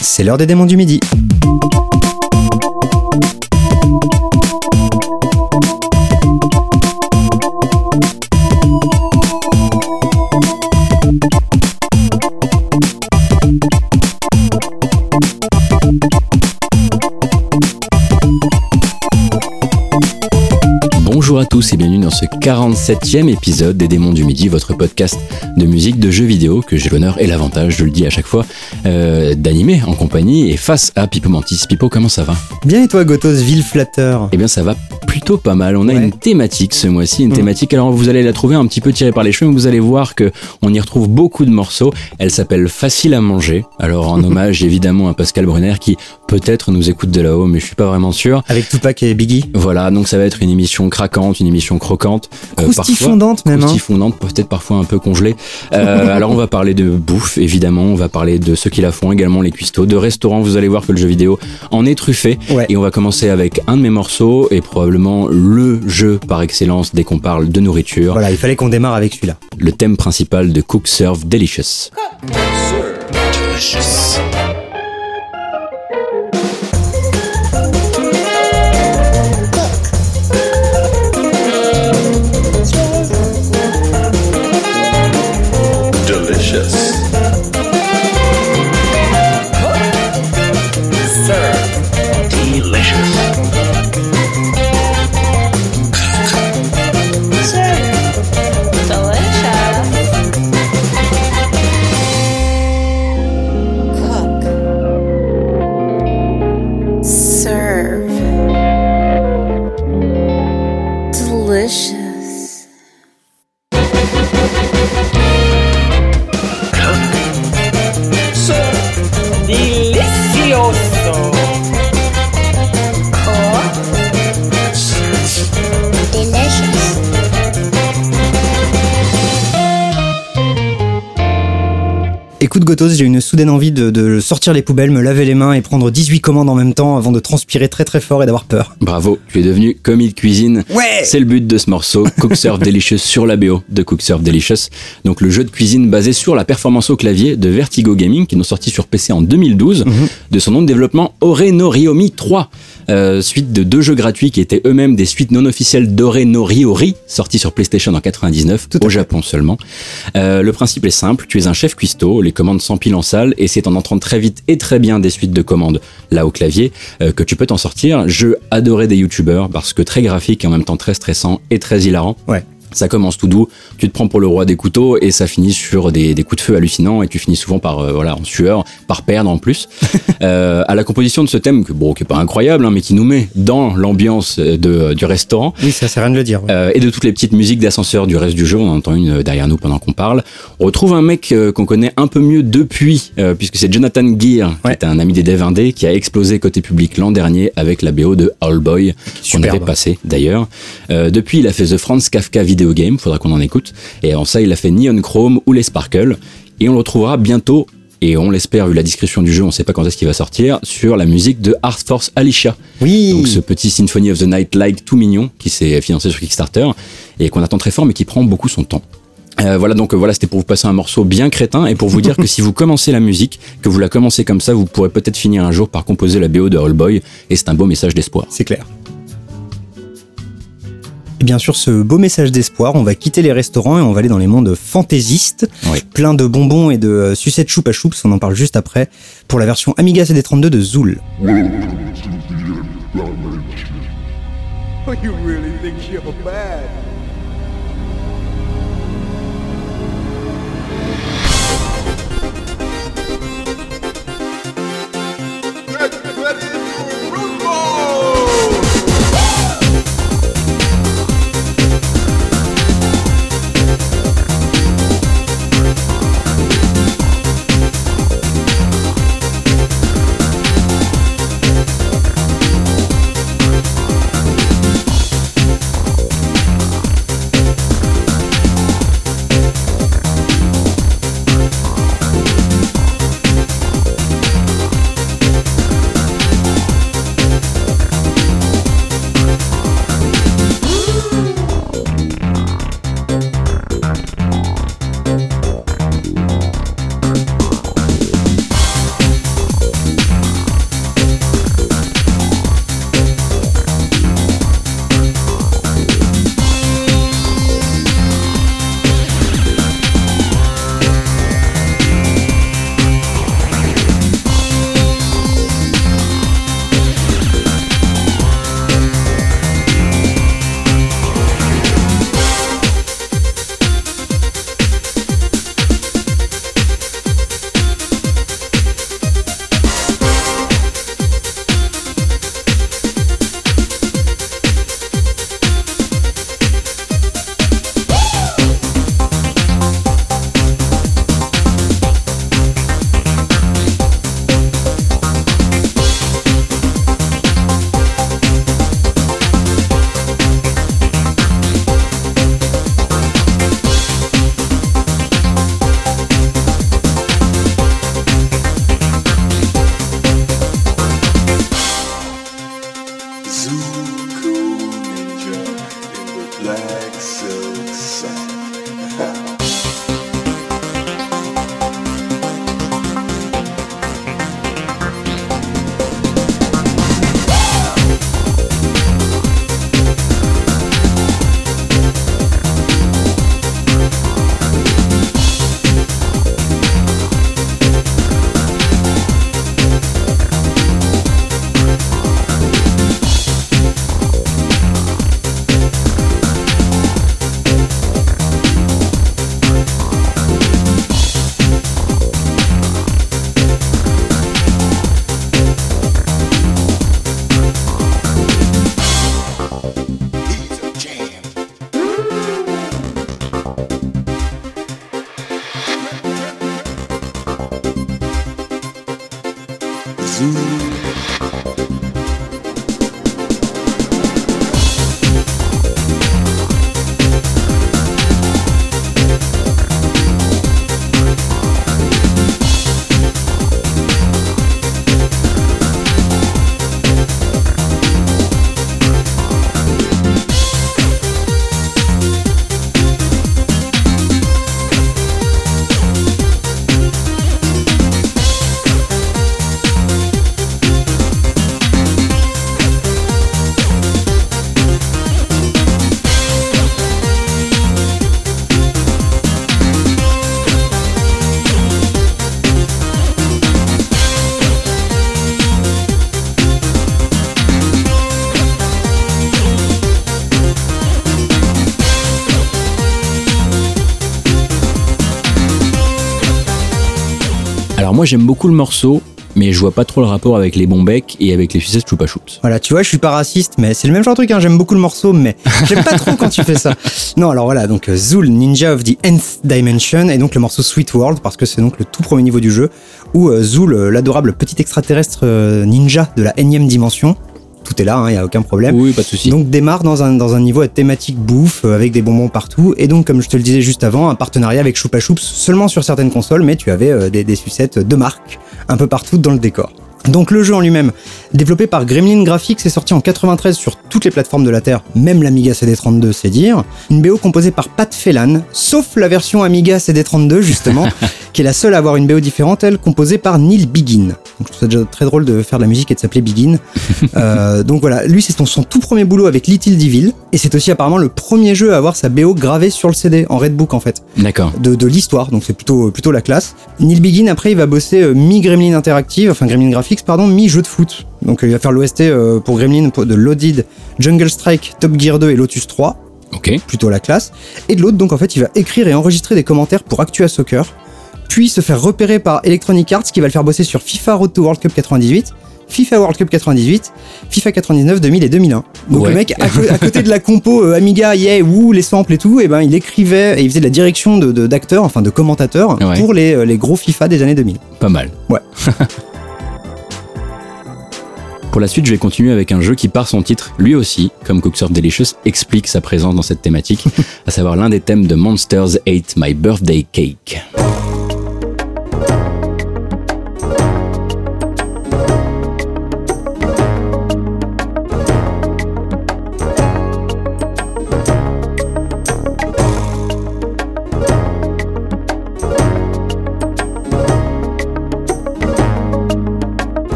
C'est l'heure des démons du midi. 47e épisode des Démons du Midi, votre podcast de musique, de jeux vidéo que j'ai l'honneur et l'avantage, je le dis à chaque fois, euh, d'animer en compagnie et face à Pipo Mantis. Pipo, comment ça va? Bien et toi, Gotos, ville flatteur? Eh bien, ça va plutôt pas mal. On a Ouais. une thématique ce mois-ci, une Mm. thématique. Alors, vous allez la trouver un petit peu tirée par les cheveux, mais vous allez voir que on y retrouve beaucoup de morceaux. Elle s'appelle Facile à manger. Alors, en hommage évidemment à Pascal Brunner qui peut-être nous écoute de là-haut, mais je suis pas vraiment sûr. Avec Tupac et Biggie. Voilà, donc ça va être une émission craquante, une émission croquante. euh, Croustifondante même. hein. Croustifondante, peut-être parfois un peu congelée. Euh, alors on va parler de bouffe, évidemment, on va parler de ceux qui la font, également les cuistots, de restaurants, vous allez voir que le jeu vidéo en est truffé. Ouais. Et on va commencer avec un de mes morceaux, et probablement le jeu par excellence dès qu'on parle de nourriture, Voilà, il fallait qu'on démarre avec celui-là. le thème principal de Cook Serve Delicious. Delicious. Écoute, Gotos, j'ai une soudaine envie de, de sortir les poubelles, me laver les mains et prendre 18 commandes en même temps avant de transpirer très très fort et d'avoir peur. Bravo, tu es devenu comme il cuisine. Ouais C'est le but de ce morceau, Cook Serve Delicious sur la BO de Cook Serve Delicious. Donc le jeu de cuisine basé sur la performance au clavier de Vertigo Gaming qui nous sorti sur PC en 2012 de son nom de développement Ore no Ryomi 3. euh, suite de deux jeux gratuits qui étaient eux-mêmes des suites non officielles d'Ore no Ryori sortis sur PlayStation en 99 Tout à au. Japon seulement. Euh, le principe est simple, tu es un chef cuistot, les commandes s'empilent en salle et c'est en entrant très vite et très bien des suites de commandes là au clavier euh, que tu peux t'en sortir. Jeu adoré des youtubeurs parce que très graphique et en même temps très stressant et très hilarant. Ouais. Ça commence tout doux, tu te prends pour le roi des couteaux et ça finit sur des, des coups de feu hallucinants et tu finis souvent par euh, voilà en sueur, par perdre en plus. euh, à la composition de ce thème que bon qui est pas incroyable hein, mais qui nous met dans l'ambiance de, du restaurant Oui, ça sert à rien de le dire. ouais. euh, et de toutes les petites musiques d'ascenseur du reste du jeu, on en entend une euh, derrière nous pendant qu'on parle. On retrouve un mec qu'on connaît un peu mieux depuis, puisque c'est Jonathan Gear, qui est un ami des devs indés, qui a explosé côté public l'an dernier avec la BO de All Boy, qu'on avait passé d'ailleurs. Depuis, il a fait The Franz Kafka Video Game, faudra qu'on en écoute. Et en ça, il a fait Neon Chrome ou les Sparkle. Et on le retrouvera bientôt. Et on l'espère, vu la description du jeu, on sait pas quand est-ce qu'il va sortir, sur la musique de Art Force Alicia. Oui Donc ce petit Symphony of the Night like tout mignon qui s'est financé sur Kickstarter et qu'on attend très fort mais qui prend beaucoup son temps. Euh, voilà donc euh, voilà c'était pour vous passer un morceau bien crétin et pour vous dire que si vous commencez la musique que vous la commencez comme ça vous pourrez peut-être finir un jour par composer la BO de All Boy et c'est un beau message d'espoir. C'est clair. Et bien sûr, ce beau message d'espoir, on va quitter les restaurants et on va aller dans les mondes fantaisistes, Oui. plein de bonbons et de euh, sucettes choupa choups, on en parle juste après, pour la version Amiga CD32 de Zool. You really think you're bad? Moi j'aime beaucoup le morceau, mais je vois pas trop le rapport avec les bons becs et avec les sucettes Chupa Chups. Voilà, tu vois, je suis pas raciste, mais c'est le même genre de truc. Hein. J'aime beaucoup le morceau, mais j'aime pas trop quand tu fais ça. Non, alors voilà, donc euh, Zool, Ninja of the Nth Dimension, et donc le morceau Sweet World, parce que c'est donc le tout premier niveau du jeu, où euh, Zool, euh, l'adorable petit extraterrestre ninja de la énième dimension, tout est là, il y a aucun problème. Oui, pas de souci. Donc démarre dans un, dans un niveau à thématique bouffe, euh, avec des bonbons partout, et donc comme je te le disais juste avant, un partenariat avec Choupa Choups seulement sur certaines consoles, mais tu avais euh, des, des sucettes de marque un peu partout dans le décor. Donc le jeu en lui-même, développé par Gremlin Graphics, est sorti en 93 sur toutes les plateformes de la Terre, même l'Amiga CD32, c'est dire. Une BO composée par Pat Phelan, sauf la version Amiga CD32 justement, qui est la seule à avoir une BO différente, elle composée par Neil Begin. Donc je trouve ça déjà très drôle de faire de la musique et de s'appeler Begin. Euh, donc voilà, lui c'est son, son tout premier boulot avec Little Devil, et c'est aussi apparemment le premier jeu à avoir sa BO gravée sur le CD, en Redbook en fait D'accord. de, de l'histoire, donc c'est plutôt, plutôt la classe. Neil Begin, après, il va bosser euh, mi-Gremlin Interactive, enfin Gremlin Graphics, pardon, mi-jeu de foot. Donc euh, il va faire l'OST euh, pour Gremlin de Loaded, Jungle Strike, Top Gear 2 et Lotus 3, Ok. plutôt la classe. Et de l'autre, donc en fait, il va écrire et enregistrer des commentaires pour Actua Soccer, puis se faire repérer par Electronic Arts qui va le faire bosser sur FIFA Road to World Cup 98. FIFA World Cup 98, FIFA 99, 2000 et 2001. Donc Ouais. le mec, à, côté de la compo euh, Amiga, yeah, ouh, les samples et tout, et ben il écrivait et il faisait de la direction de- de- d'acteurs, enfin de commentateurs, Ouais. pour les, les gros FIFA des années 2000. Pas mal. Ouais. Pour la suite, je vais continuer avec un jeu qui, par son titre, lui aussi, comme Cooksurf Delicious, explique sa présence dans cette thématique, à savoir l'un des thèmes de Monsters Ate My Birthday Cake.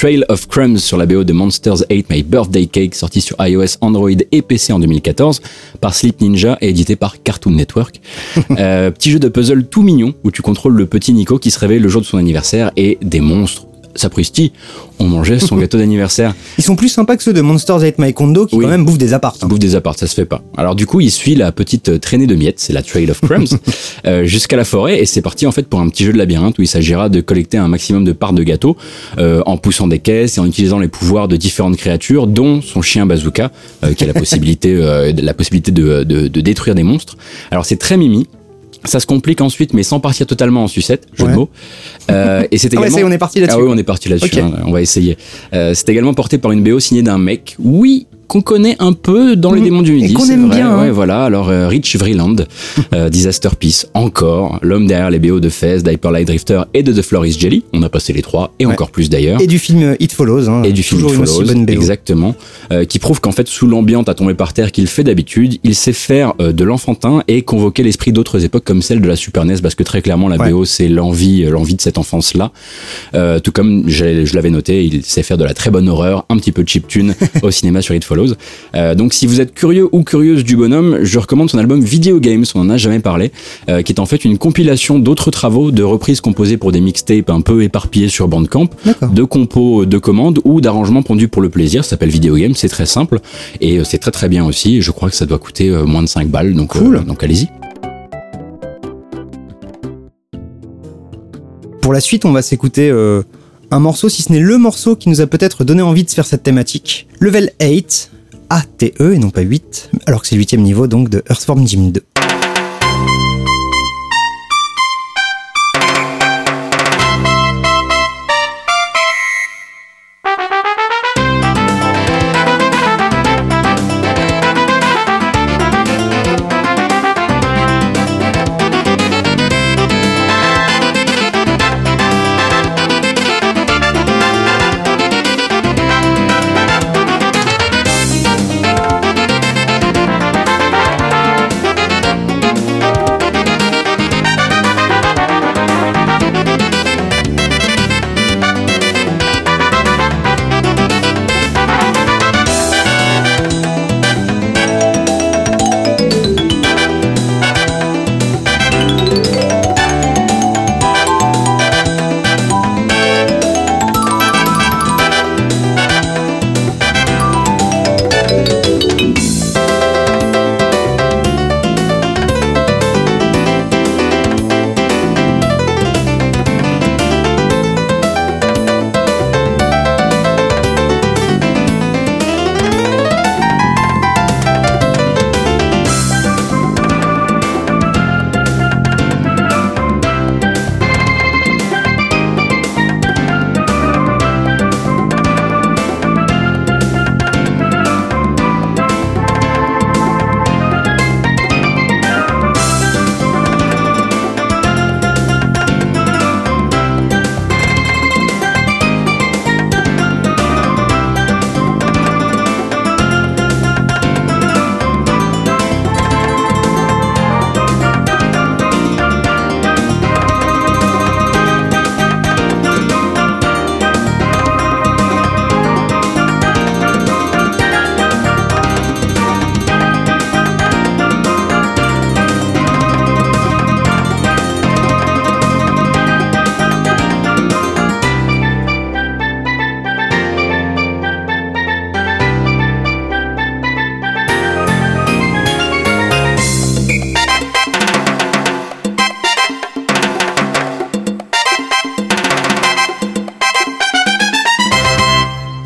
Trail of Crumbs sur la BO de Monsters 8 My Birthday Cake, sorti sur iOS, Android et PC en 2014 par Sleep Ninja et édité par Cartoon Network. Euh, petit jeu de puzzle tout mignon où tu contrôles le petit Nico qui se réveille le jour de son anniversaire et des monstres. Sapristi, on mangeait son gâteau d'anniversaire. Ils sont plus sympas que ceux de Monsters 8 My Kondo qui Oui. quand même bouffent des apparts. Il bouffe des apparts, ça se fait pas. Alors du coup, il suit la petite euh, traînée de miettes, c'est la Trail of Crumbs, euh, jusqu'à la forêt et c'est parti en fait pour un petit jeu de labyrinthe où il s'agira de collecter un maximum de parts de gâteau euh, en poussant des caisses et en utilisant les pouvoirs de différentes créatures, dont son chien bazooka, euh, qui a la possibilité, la possibilité de, de- de détruire des monstres. Alors c'est très mimi. Ça se complique ensuite, mais sans partir totalement en sucette, jeu Ouais. de mots. Euh, et c'est Ah ouais, également. y est, on est parti là-dessus, Ah oui, on est parti là-dessus. Hein, on va essayer. Euh, c'est également porté par une BO signée d'un mec. Oui. Qu'on connaît un peu dans les Mhm. démons du Et midi, qu'on c'est aime vrai. bien, hein. Ouais, voilà. Alors euh, Rich Vreeland, euh, Disaster Peace, encore l'homme derrière les BO de Fez, d'Hyper Light Drifter et de The Floor is Jelly. On a passé les trois et Ouais. encore plus d'ailleurs. Et du film euh, It Follows. hein. Et du film It Follows, bonne BO. exactement, euh, qui prouve qu'en fait, sous l'ambiance à tomber par terre qu'il fait d'habitude, il sait faire de l'enfantin et convoquer l'esprit d'autres époques comme celle de la Super NES, parce que très clairement, la Ouais. BO, c'est l'envie, l'envie de cette enfance-là. Tout comme j'ai- je l'avais noté, il sait faire de la très bonne horreur, un petit peu de chiptune au cinéma sur It Follows. Euh, donc, si vous êtes curieux ou curieuse du bonhomme, je recommande son album Video Games, on en a jamais parlé, euh, qui est en fait une compilation d'autres travaux de reprises composées pour des mixtapes un peu éparpillés sur Bandcamp de compos de commandes ou d'arrangements pondus pour le plaisir. Ça s'appelle Video Game, c'est très simple et euh, c'est très très bien aussi. Je crois que ça doit coûter moins de 5 balles, donc, Cool. donc allez-y. Pour la suite, on va s'écouter euh, un morceau, si ce n'est le morceau qui nous a peut-être donné envie de faire cette thématique. Level 8, A-T-E et non pas 8, alors que c'est le huitième niveau donc de Earthworm Jim 2.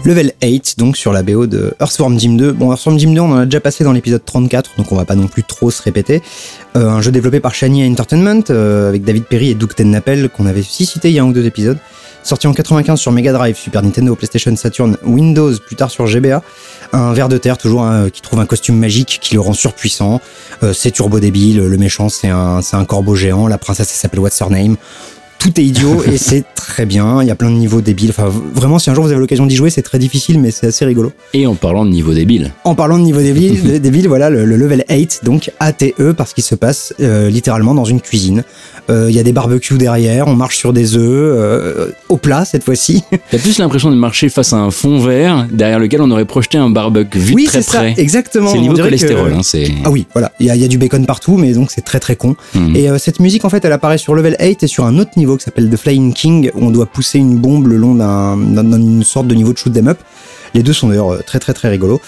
Level 8, donc sur la BO de Earthworm Jim 2. Bon, Earthworm Jim 2, on en a déjà passé dans l'épisode 34, donc on va pas non plus trop se répéter. Euh, un jeu développé par Shiny Entertainment, euh, avec David Perry et Doug Tennapel, qu'on avait aussi cité il y a un ou deux épisodes. Sorti en 95 sur Mega Drive, Super Nintendo, PlayStation, Saturn, Windows, plus tard sur GBA. Un ver de terre, toujours, hein, qui trouve un costume magique qui le rend surpuissant. Euh, c'est turbo débile, le méchant c'est un, c'est un corbeau géant, la princesse elle s'appelle What's Her Name. Tout est idiot et c'est très bien. Il y a plein de niveaux débiles. Enfin, vraiment, si un jour vous avez l'occasion d'y jouer, c'est très difficile, mais c'est assez rigolo. Et en parlant de niveau débile, En parlant de niveau débile, débile voilà, le, le level 8, donc ATE, parce qu'il se passe euh, littéralement dans une cuisine. Euh, Il y a des barbecues derrière, on marche sur des œufs, euh, au plat cette fois-ci. t'as plus l'impression de marcher face à un fond vert derrière lequel on aurait projeté un barbecue vu oui, très c'est ça, près. exactement. C'est niveau dirait que- cholestérol, hein, c'est. Ah oui, voilà, il y, a- il y a du bacon partout, mais donc c'est très très con. Mhm. Et cette musique, en fait, elle apparaît sur level 8 et sur un autre niveau qui s'appelle The Flying King, où on doit pousser une bombe le long d'un- d'un- d'une sorte de niveau de shoot 'em up. Les deux sont d'ailleurs euh, très très très rigolos.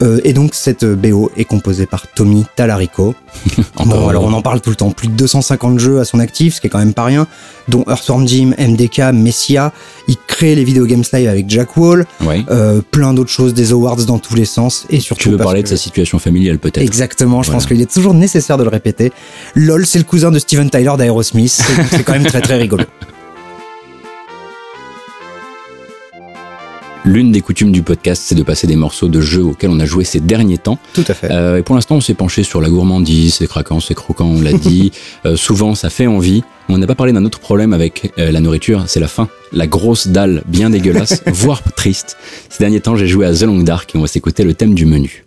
Euh, et donc cette euh, BO est composée par Tommy Talarico. Bon, alors on en parle tout le temps. Plus de 250 jeux à son actif, ce qui est quand même pas rien, dont Earthworm Jim, MDK, Messia. Il crée les Video Games Live avec Jack Wall, Ouais. euh, plein d'autres choses, des awards dans tous les sens, et surtout Tu veux parler que- de sa situation familiale peut-être Exactement, je Voilà. pense qu'il est toujours nécessaire de le répéter. LOL, c'est le cousin de Steven Tyler d'Aerosmith, c'est quand même très très rigolo. L'une des coutumes du podcast, c'est de passer des morceaux de jeux auxquels on a joué ces derniers temps. Tout à fait. Euh, et pour l'instant, on s'est penché sur la gourmandise, c'est craquant, c'est croquant, on l'a dit. Euh, souvent, ça fait envie. On n'a pas parlé d'un autre problème avec euh, la nourriture, c'est la faim. La grosse dalle bien dégueulasse, voire triste. Ces derniers temps, j'ai joué à The Long Dark et on va s'écouter le thème du menu.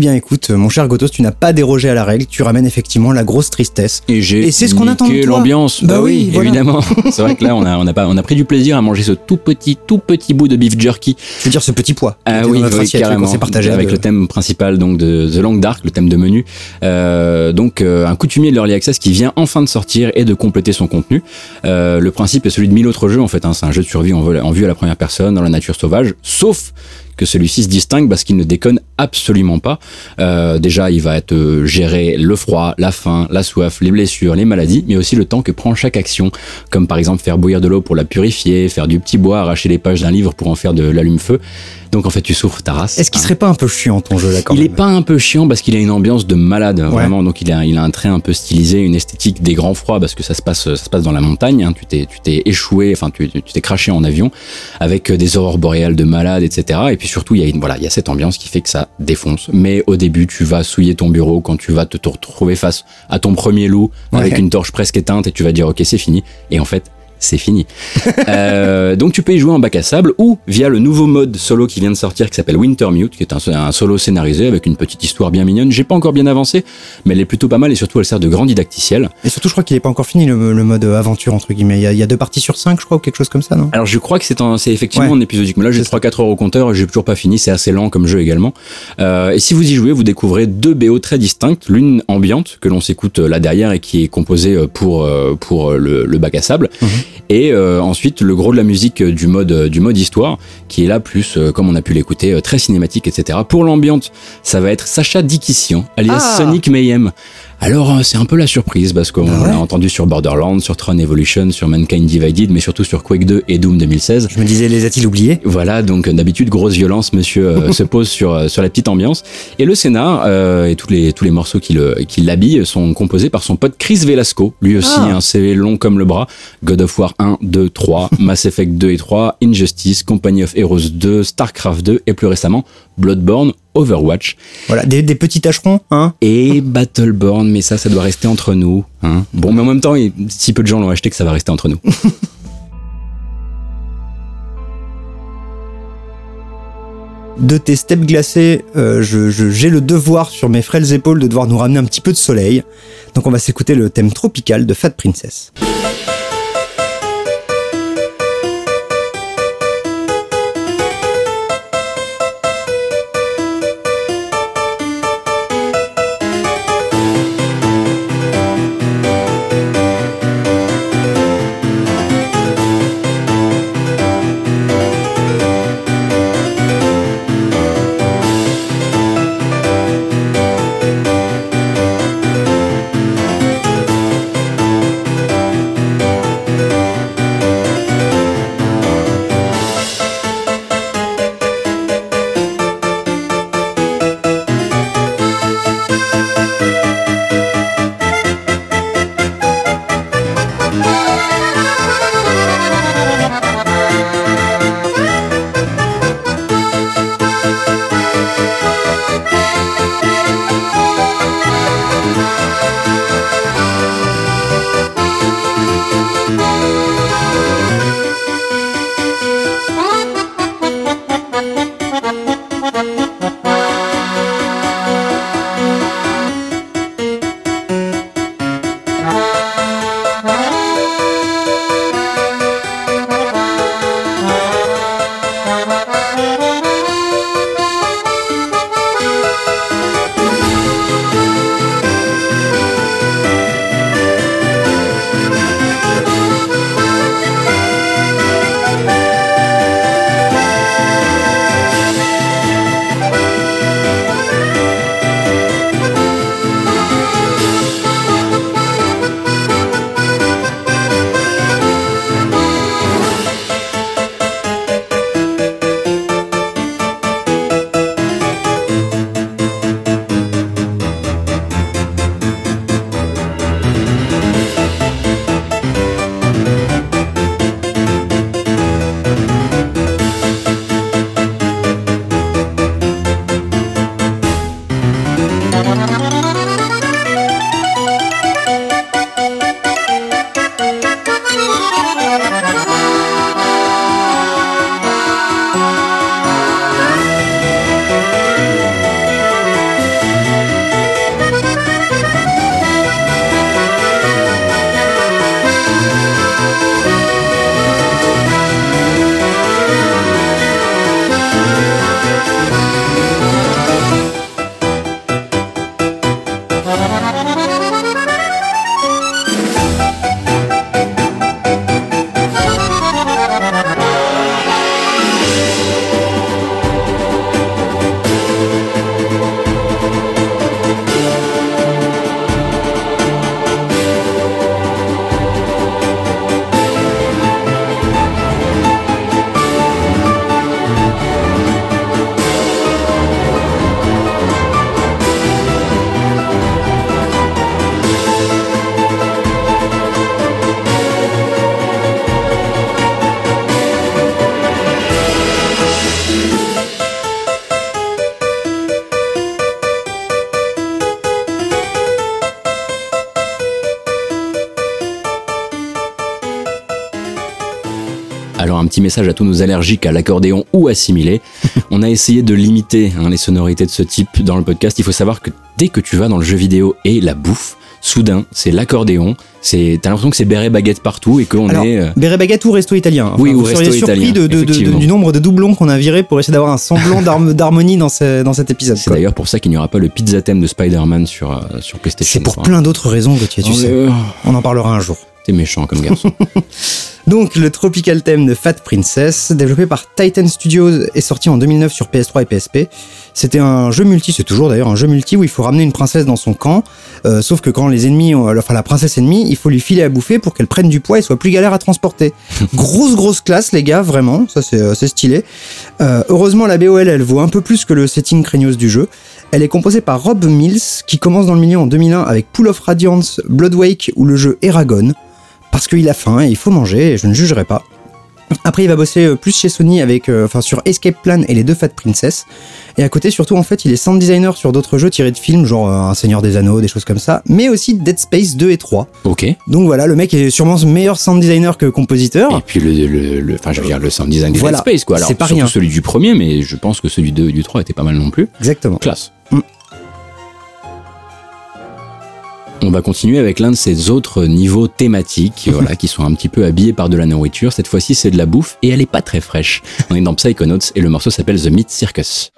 Bien écoute, mon cher Gotos, tu n'as pas dérogé à la règle, tu ramènes effectivement la grosse tristesse. Et Et c'est ce qu'on attend de toi. l'ambiance. Bah Bah, oui, oui, voilà. évidemment. c'est vrai que là, on a, on a pas, on a pris du plaisir à manger ce tout petit, tout petit bout de beef jerky. Je veux dire ce petit poids. Ah oui, carrément. s'est partagé avec le thème principal donc de The Long Dark, le thème de menu. Euh, donc euh, un coutumier de l'Early Access qui vient enfin de sortir et de compléter son contenu. Euh, le principe est celui de mille autres jeux en fait. hein. C'est un jeu de survie en vue à la première personne dans la nature sauvage, sauf que celui-ci se distingue parce qu'il ne déconne absolument pas. Euh, déjà, il va être euh, gérer le froid, la faim, la soif, les blessures, les maladies, mais aussi le temps que prend chaque action, comme par exemple faire bouillir de l'eau pour la purifier, faire du petit bois, arracher les pages d'un livre pour en faire de l'allume-feu. Donc en fait, tu souffres ta race. Est-ce qu'il hein. serait pas un peu chiant ton jeu là quand Il est pas un peu chiant parce qu'il a une ambiance de malade vraiment donc il a il a un trait un peu stylisé une esthétique des grands froids parce que ça se passe ça se passe dans la montagne hein. tu t'es tu t'es échoué enfin tu tu t'es craché en avion avec euh, des aurores boréales de malade etc et puis surtout il y a une voilà il y a cette ambiance qui fait que ça défonce. Mais au début tu vas souiller ton bureau quand tu vas te, te retrouver face à ton premier loup avec une torche presque éteinte et tu vas dire ok c'est fini. Et en fait c'est fini. Euh, donc tu peux y jouer en bac à sable ou via le nouveau mode solo qui vient de sortir qui s'appelle Wintermute, qui est un, un solo scénarisé avec une petite histoire bien mignonne. J'ai pas encore bien avancé, mais elle est plutôt pas mal et surtout elle sert de grand didacticiel. Et surtout, je crois qu'il est pas encore fini le, le mode aventure entre guillemets. Il y, a, il y a deux parties sur cinq, je crois, ou quelque chose comme ça, non? Alors je crois que c'est en- c'est effectivement Ouais. en épisodique, mais là j'ai C'est ça. 3-4 heures au compteur j'ai toujours pas fini, c'est assez lent comme jeu également. Euh, et si vous y jouez, vous découvrez deux BO très distinctes, l'une ambiante que l'on s'écoute euh, là derrière et qui est composée euh, pour, euh, pour euh, le, le bac à sable, et euh, ensuite le gros de la musique euh, du mode, euh, du mode histoire, qui est là plus, euh, comme on a pu l'écouter, très cinématique, etc. Pour l'ambiante, ça va être Sacha Dikissian, alias Ah. Sonic Mayhem. Alors euh, c'est un peu la surprise parce qu'on Ah ouais l'a entendu sur Borderlands, sur Tron Evolution, sur Mankind Divided, mais surtout sur Quake 2 et Doom 2016. Je me disais, les a-t-il oubliés? Voilà, donc euh, d'habitude grosse violence, monsieur euh, se pose sur euh, sur la petite ambiance. Et le scénar euh, et tous les tous les morceaux qui le qui l'habillent sont composés par son pote Chris Velasco, lui aussi Ah. un CV long comme le bras. God of War 1, 2, 3, Mass Effect 2 et 3, Injustice, Company of Heroes 2, Starcraft 2 et plus récemment Bloodborne, Overwatch Voilà, des, des petits tâcherons, hein et Battleborn, mais ça, ça doit rester entre nous. Hein. Bon, mais en même temps, il- si peu de gens l'ont acheté, que ça va rester entre nous. De tes steppes glacées, euh, je- je- j'ai le devoir sur mes frêles épaules de devoir nous ramener un petit peu de soleil. Donc on va s'écouter le thème tropical de Fat Princess. Message à tous nos allergiques à l'accordéon ou assimilés. On a essayé de limiter hein, les sonorités de ce type dans le podcast. Il faut savoir que dès que tu vas dans le jeu vidéo et la bouffe, soudain, c'est l'accordéon. C'est, t'as l'impression que c'est béret baguette partout et qu'on est. euh, Béret Baguette ou Resto Italien. Enfin, Oui, ou vous seriez Resto surpris Italien, de- de- de- du nombre de doublons qu'on a virés pour essayer d'avoir un semblant d'harm- d'harmonie dans, ce- dans cet épisode. C'est d'ailleurs pour ça qu'il n'y aura pas le pizza thème de Spider-Man sur, euh, sur PlayStation. C'est pour plein d'autres raisons, Gauthier, tu Oh, sais. euh, On en parlera un jour. T'es méchant comme garçon. Donc, le Tropical Theme de Fat Princess, développé par Titan Studios, est sorti en 2009 sur PS3 et PSP. C'était un jeu multi, c'est toujours d'ailleurs un jeu multi où il faut ramener une princesse dans son camp. euh, sauf que quand les ennemis, ont- enfin la princesse ennemie, il faut lui filer à bouffer pour qu'elle prenne du poids et soit plus galère à transporter. grosse grosse classe les gars, vraiment, ça c'est euh, c'est stylé. Euh, heureusement la BOL elle vaut un peu plus que le setting craignos du jeu. Elle est composée par Rob Mills qui commence dans le milieu en 2001 avec Pool of Radiance, Bloodwake ou le jeu Eragon parce qu'il a faim et il faut manger et je ne jugerai pas. Après, il va bosser euh, plus chez Sony avec, euh, enfin, sur Escape Plan et les deux Fat Princess. Et à côté, surtout, en fait, il est sound designer sur d'autres jeux tirés de films, genre euh, Un Seigneur des Anneaux, des choses comme ça, mais aussi Dead Space 2 et 3. ok. Et Donc voilà, le mec est sûrement meilleur sound designer que compositeur. puis le, le, le- enfin, je veux dire, le sound design de Voilà. Dead Space, quoi. Alors, C'est pas surtout rien. celui du premier, mais je pense que celui du 2 et du 3 était pas mal non plus. Exactement. Classe. On va continuer avec l'un de ces autres niveaux thématiques, voilà, qui sont un petit peu habillés par de la nourriture. Cette fois-ci, c'est de la bouffe et elle est pas très fraîche. On est dans Psychonauts et le morceau s'appelle The Meat Circus.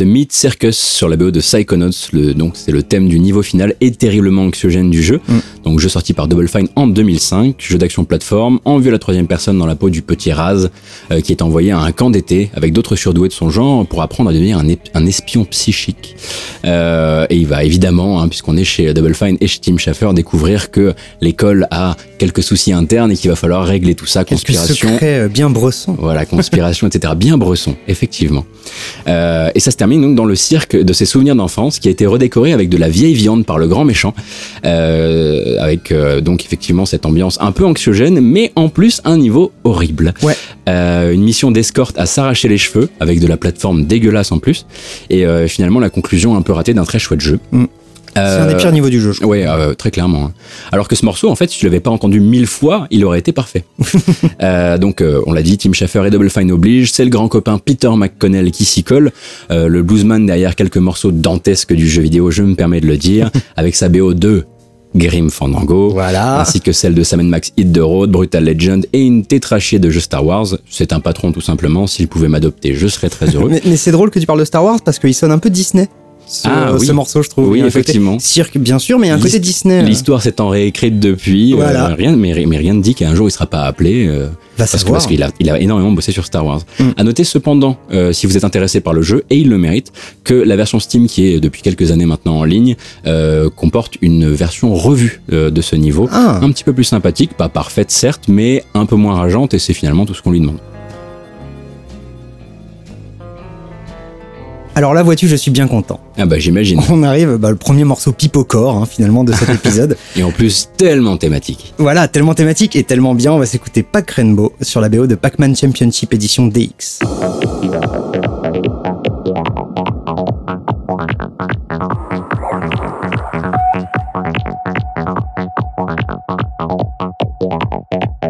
The Meat Circus sur la BO de Psychonauts, donc c'est le thème du niveau final et terriblement anxiogène du jeu. Donc jeu sorti par Double Fine en 2005, jeu d'action plateforme, en vue à la troisième personne dans la peau du petit Raz, euh, qui est envoyé à un camp d'été avec d'autres surdoués de son genre pour apprendre à devenir un, espion psychique. Euh, et il va évidemment, hein, puisqu'on est chez Double Fine et chez Tim Schafer, découvrir que l'école a quelques soucis internes et qu'il va falloir régler tout ça, conspiration. secrets euh, bien bressants. Voilà, conspiration, etc. Bien bresson, effectivement. Euh, et ça se termine donc dans le cirque de ses souvenirs d'enfance, qui a été redécoré avec de la vieille viande par le grand méchant, euh, avec euh, donc effectivement cette ambiance un peu anxiogène, mais en plus un niveau horrible. Ouais. Euh, une mission d'escorte à s'arracher les cheveux, avec de la plateforme dégueulasse en plus, et euh, finalement la conclusion un peu ratée d'un très chouette jeu. Mm. C'est un des pires niveaux du jeu, je. Ouais, euh, très clairement. hein. Alors que ce morceau, en fait, si tu l'avais pas entendu mille fois, il aurait été parfait. Euh, donc, on l'a dit, Tim Schafer et Double Fine oblige. C'est le grand copain Peter McConnell qui s'y colle. Le bluesman derrière quelques morceaux dantesques du jeu vidéo, je me permets de le dire, avec sa BO 2. Grim Fandango, Voilà. ainsi que celle de Sam Max Hit the Road, Brutal Legend et une tétrachée de jeux Star Wars. C'est un patron tout simplement. S'il pouvait m'adopter, je serais très heureux. Mais, mais c'est drôle que tu parles de Star Wars parce qu'il sonne un peu Disney. Ce, Ah, oui. ce morceau, je trouve. Oui, effectivement. Cirque, bien sûr, mais il y a un côté Disney. L'histoire s'étant réécrite depuis, euh, Voilà. rien, mais, mais rien ne dit qu'un jour il sera pas appelé. euh, Va parce qu'il a, il a énormément bossé sur Star Wars. Mm. À noter cependant, euh, si vous êtes intéressé par le jeu, et il le mérite, que la version Steam qui est depuis quelques années maintenant en ligne euh, comporte une version revue euh, de ce niveau, Ah. un petit peu plus sympathique, pas parfaite certes, mais un peu moins rageante, et c'est finalement tout ce qu'on lui demande. Alors là, vois-tu, je suis bien content. Ah bah j'imagine. On arrive, bah, le premier morceau pipe au corps, hein, finalement, de cet épisode. Et en plus tellement thématique. voilà, tellement thématique et tellement bien, on va s'écouter Pac Rainbow sur la BO de Pac-Man Championship Edition DX.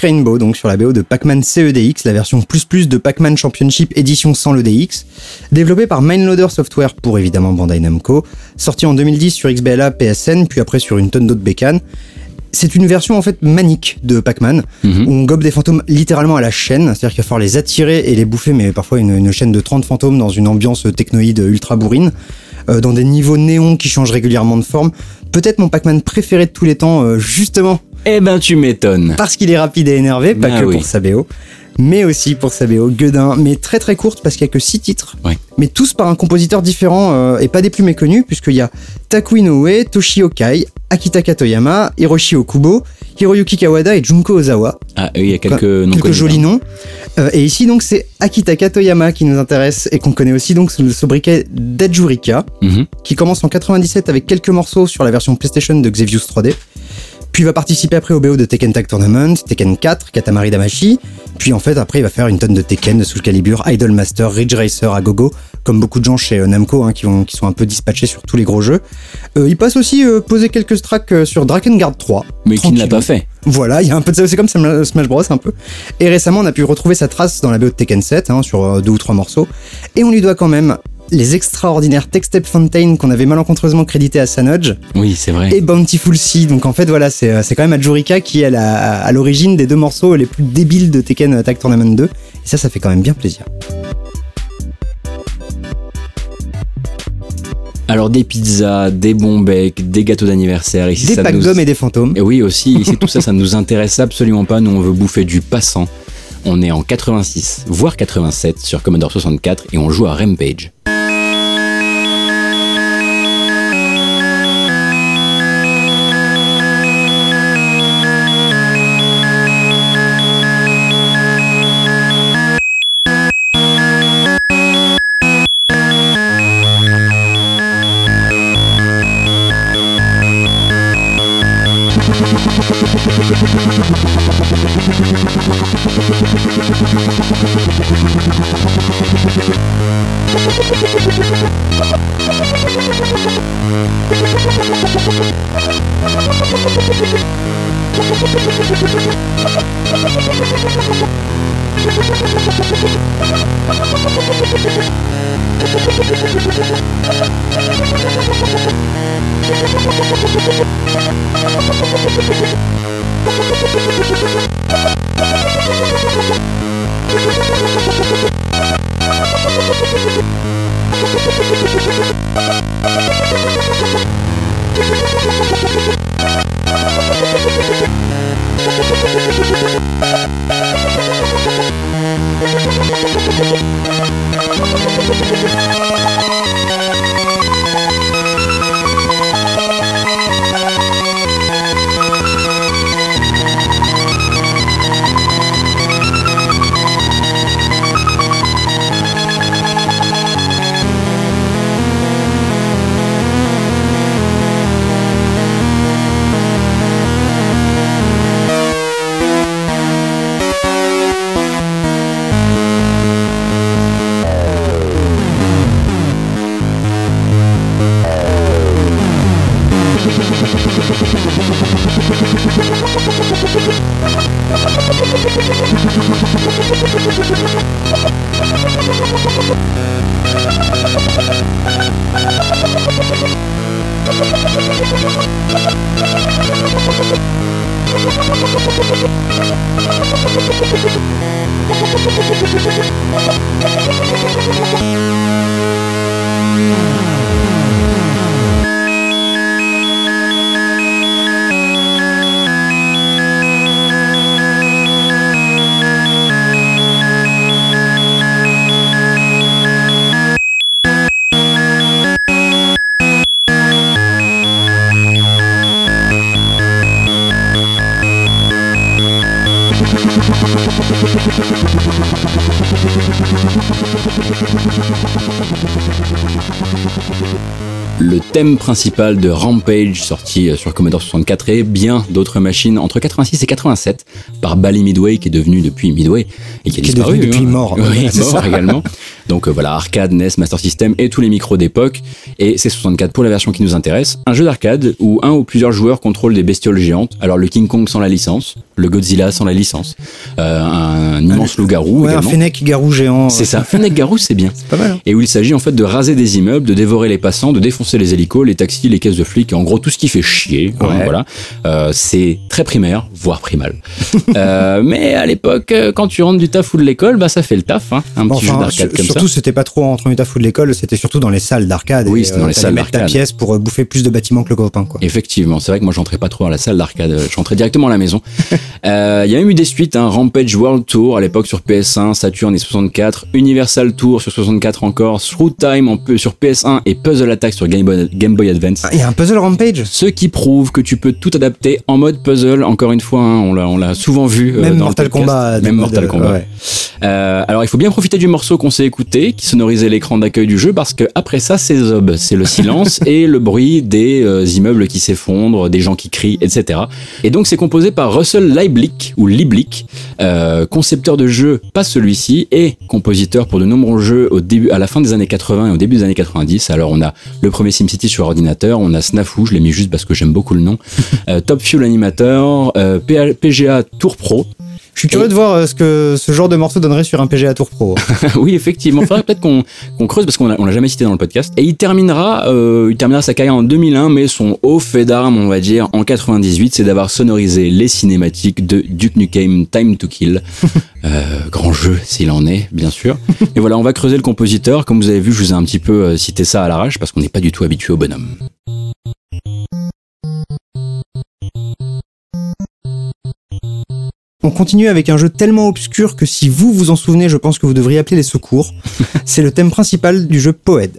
Rainbow, donc sur la BO de Pac-Man CEDX, la version plus plus de Pac-Man Championship édition sans le DX, développé par Mindloader Software pour évidemment Bandai Namco, sorti en 2010 sur XBLA, PSN, puis après sur une tonne d'autres bécanes. C'est une version en fait manique de Pac-Man, Mhm. où on gobe des fantômes littéralement à la chaîne, c'est-à-dire qu'il va falloir les attirer et les bouffer, mais parfois une, une chaîne de 30 fantômes dans une ambiance technoïde ultra bourrine, euh, dans des niveaux néons qui changent régulièrement de forme. Peut-être mon Pac-Man préféré de tous les temps, euh, justement Eh ben, tu m'étonnes. parce qu'il est rapide et énervé, pas Ah que oui. pour sa BO, mais aussi pour sa BO Guedin, mais très très courte parce qu'il y a que 6 titres, Ouais. mais tous par un compositeur différent euh, et pas des plus méconnus, puisqu'il y a Taku Inoue, Toshi Okai, Akita Katoyama, Hiroshi Okubo, Hiroyuki Kawada et Junko Ozawa. Ah il y a quelques noms quelques jolis hein. noms. Euh, et ici donc c'est Akita Katoyama qui nous intéresse et qu'on connaît aussi donc sous le sobriquet d'Ajurika Mhm. qui commence en 97 avec quelques morceaux sur la version PlayStation de Xevious 3D. Puis il va participer après au BO de Tekken Tag Tournament, Tekken 4, Katamari Damashi. Puis en fait après il va faire une tonne de Tekken, de Soul Calibur, Idol Master, Ridge Racer à gogo, comme beaucoup de gens chez euh, Namco hein, qui, vont, qui sont un peu dispatchés sur tous les gros jeux. Euh, il passe aussi euh, poser quelques tracks sur Drakengard 3. Mais qui ne l'a pas fait. Voilà, il y a un peu de ça, c'est comme Smash Bros un peu. Et récemment, on a pu retrouver sa trace dans la BO de Tekken 7, hein, sur deux ou trois morceaux. Et on lui doit quand même les extraordinaires Tech Step Fontaine qu'on avait malencontreusement crédité à Sanodge Oui, c'est vrai. et Bountiful Sea. Donc en fait, voilà, c'est euh, c'est quand même Ajurika qui est à la- à l'origine des deux morceaux les plus débiles de Tekken Tag Tournament 2. Et ça, ça fait quand même bien plaisir. Alors des pizzas, des bons becs, des gâteaux d'anniversaire. Ici, Des ça packs nous... gommes et des fantômes. Et oui, aussi, ici, tout ça, ça ne nous intéresse absolument pas. Nous, on veut bouffer du passant. On est en 86, voire 87 sur Commodore 64 et on joue à Rampage. Le thème principal de Rampage, sorti euh, sur Commodore 64 et bien d'autres machines entre 86 et 87 par Bally Midway, qui est devenu depuis Midway et qui a Qui est disparu. devenu depuis hein. mort. Oui, mort ça. également. Donc euh, voilà, arcade, NES, Master System et tous les micros d'époque. Et c'est 64 pour la version qui nous intéresse. Un jeu d'arcade où un ou plusieurs joueurs contrôlent des bestioles géantes. Alors le King Kong sans la licence, le Godzilla sans la licence, un immense loup-garou Ouais, un fennec garou géant. C'est ça, Fennec Garou, c'est bien. Pas mal. hein. Et où il s'agit en fait de raser des immeubles, de dévorer les passants, de défoncer les hélicos, les taxis, les caisses de flics, en gros tout ce qui fait chier. hein, voilà, Euh, c'est très primaire, voire primal. Euh, mais à l'époque, euh, quand tu rentres du taf ou de l'école, bah ça fait le taf, hein, un Bon, petit jeu enfin, d'arcade comme ça. surtout, c'était pas trop entre du taf ou de l'école, c'était surtout dans les salles d'arcade. Oui, c'était dans les salles mettre ta d'arcade. pièce pour euh, bouffer plus de bâtiments que le copain, quoi. Effectivement, c'est vrai que moi j'entrais pas trop dans la salle d'arcade, je rentrais directement à la maison. Euh, Il y a même eu des suites, hein, Rampage World Tour à l'époque sur PS1, Saturn et 64, Universal Tour sur 64 encore, Through Time en sur PS1 et Puzzle Attack sur Game Boy, Game Boy Advance. Ah, Il y a un puzzle rampage. Ce qui prouve que tu peux tout adapter en mode puzzle. Encore une fois, hein, on l'a, souvent vu. euh, Même dans le Mortal podcast. Kombat. Même Mortal de- Kombat. ouais. Euh, alors, il faut bien profiter du morceau qu'on s'est écouté, qui sonorisait l'écran d'accueil du jeu, parce que après ça, c'est Zob. C'est le silence et le bruit des euh, immeubles qui s'effondrent, des gens qui crient, etc. Et donc, c'est composé par Russell Lieblich, ou Lieblich, euh, concepteur de jeux, pas celui-ci, et compositeur pour de nombreux jeux au début, à la fin des années 80 et au début des années 90. Alors, on a le premier SimCity sur ordinateur, on a Snafu, je l'ai mis juste parce que j'aime beaucoup le nom, euh, Top Fuel Animator, euh, PGA Tour Pro, Je suis curieux de voir euh, ce que ce genre de morceau donnerait sur un PGA Tour Pro. oui, effectivement. Faudrait peut-être qu'on creuse parce qu'on l'a- jamais cité dans le podcast. Et il terminera, euh, il terminera sa carrière en 2001, mais son haut fait d'armes, on va dire, en 98, c'est d'avoir sonorisé les cinématiques de Duke Nukem Time to Kill. Euh, grand jeu, s'il en est, bien sûr. Et voilà, on va creuser le compositeur. Comme vous avez vu, je vous ai un petit peu cité ça à l'arrache parce qu'on n'est pas du tout habitué au bonhomme. On continue avec un jeu tellement obscur que si vous vous en souvenez, je pense que vous devriez appeler les secours. C'est le thème principal du jeu Poed.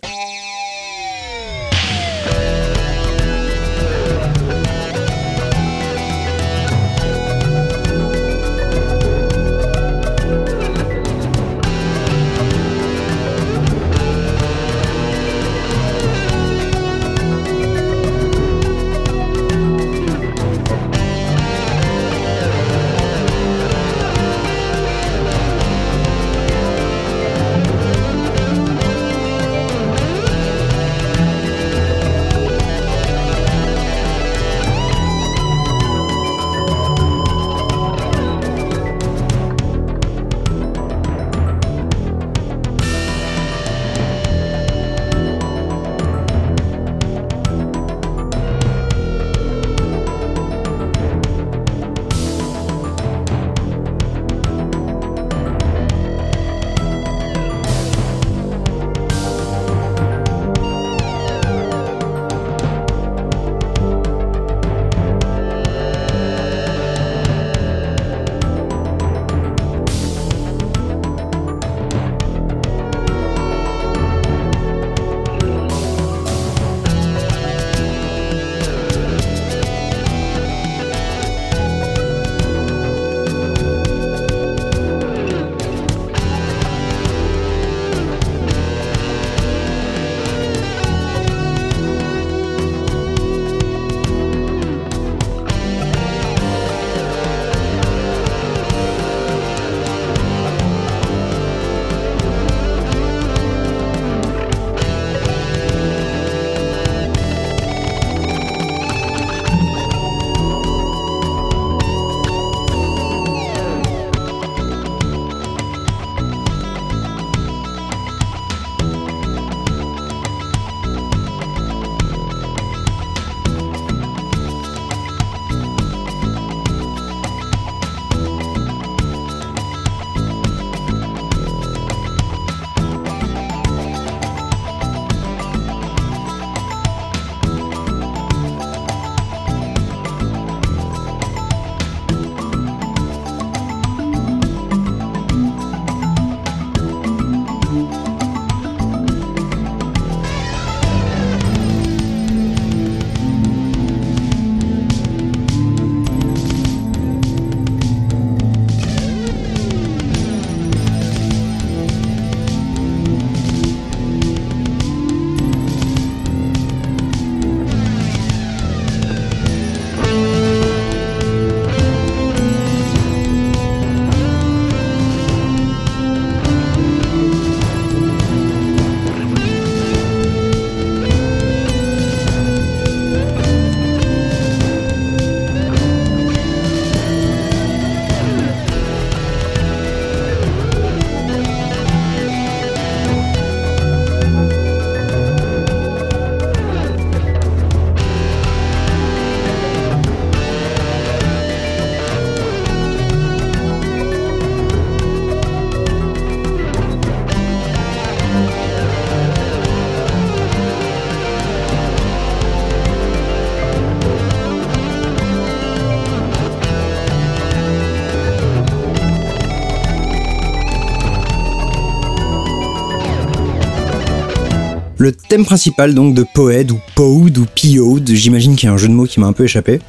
Thème principal donc de Poed ou Poed ou Piod, j'imagine qu'il y a un jeu de mots qui m'a un peu échappé.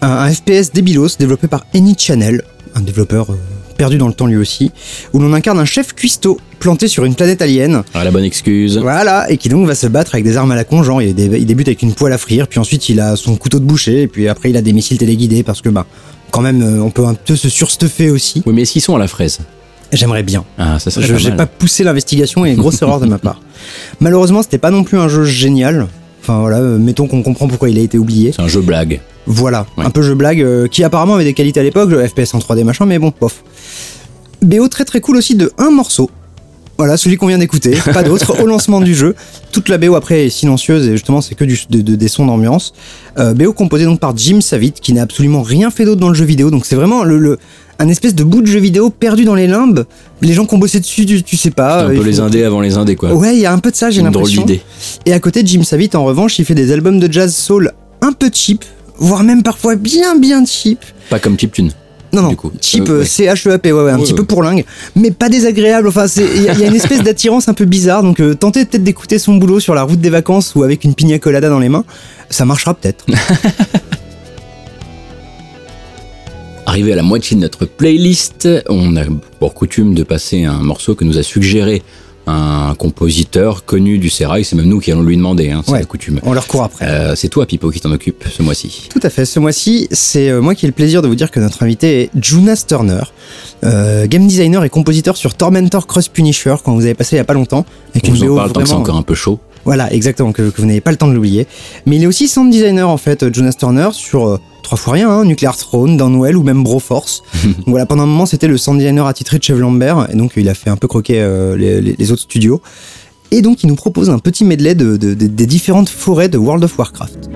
Un, un FPS débilos développé par Any Channel, un développeur euh, perdu dans le temps lui aussi, où l'on incarne un chef cuistot planté sur une planète alien. Ah, la bonne excuse. Voilà, et qui donc va se battre avec des armes à la con, genre il, dé- il débute avec une poêle à frire, puis ensuite il a son couteau de boucher, et puis après il a des missiles téléguidés, parce que bah, quand même, euh, on peut un peu se surstuffer aussi. Oui, mais est-ce qu'ils sont à la fraise? J'aimerais bien. Ah, ça Je mal. pas poussé l'investigation et grosse erreur de ma part. Malheureusement, c'était pas non plus un jeu génial. Enfin voilà, euh, mettons qu'on comprend pourquoi il a été oublié. C'est un jeu blague. Voilà, Ouais. un peu jeu blague euh, qui apparemment avait des qualités à l'époque, le FPS en 3D machin, mais bon, bof. BO très très cool aussi de un morceau. Voilà, celui qu'on vient d'écouter, pas d'autre, au lancement du jeu. Toute la BO après est silencieuse et justement c'est que du, de- de- des sons d'ambiance. Euh, BO composé donc par Jim Savit qui n'a absolument rien fait d'autre dans le jeu vidéo, donc c'est vraiment le, le- un espèce de bout de jeu vidéo perdu dans les limbes. Les gens qui ont bossé dessus, tu, tu sais pas. Un euh, peu les indés avant les indés, quoi. Ouais, il y a un peu de ça, j'ai l'impression. Et à côté, Jim Savit, en revanche, il fait des albums de jazz soul un peu cheap, voire même parfois bien bien cheap. Pas comme Chiptune. Non, non, coup, cheap, euh, euh, ouais. C-H-E-A-P, ouais, ouais, un Ouais, petit peu pourlingue, mais pas désagréable. Enfin, c'est- il y, a- il y a une espèce d'attirance un peu bizarre, donc euh, tentez peut-être d'écouter son boulot sur la route des vacances ou avec une pina colada dans les mains, ça marchera peut-être. Arrivé à la moitié de notre playlist, on a pour coutume de passer un morceau que nous a suggéré un compositeur connu du Serail. C'est même nous qui allons lui demander, hein, c'est Ouais. la coutume. On leur court après. Euh, c'est toi, Pipo, qui t'en occupe ce mois-ci. Tout à fait. Ce mois-ci, c'est euh, moi qui ai le plaisir de vous dire que notre invité est Jonas Turner, euh, game designer et compositeur sur Tormentor Cross Punisher, quand vous avez passé il y a pas longtemps. Avec On une vous en parle tant que c'est encore un peu chaud. Voilà, exactement, que, que vous n'avez pas le temps de l'oublier. Mais il est aussi sound designer, en fait, Jonas Turner, sur trois fois rien, hein, Nuclear Throne, Downwell ou même Broforce. donc voilà, pendant un moment, c'était le sound designer attitré de Chef Lambert, et donc il a fait un peu croquer euh, les, autres studios. Et donc, il nous propose un petit medley de, de- de- des différentes forêts de World of Warcraft.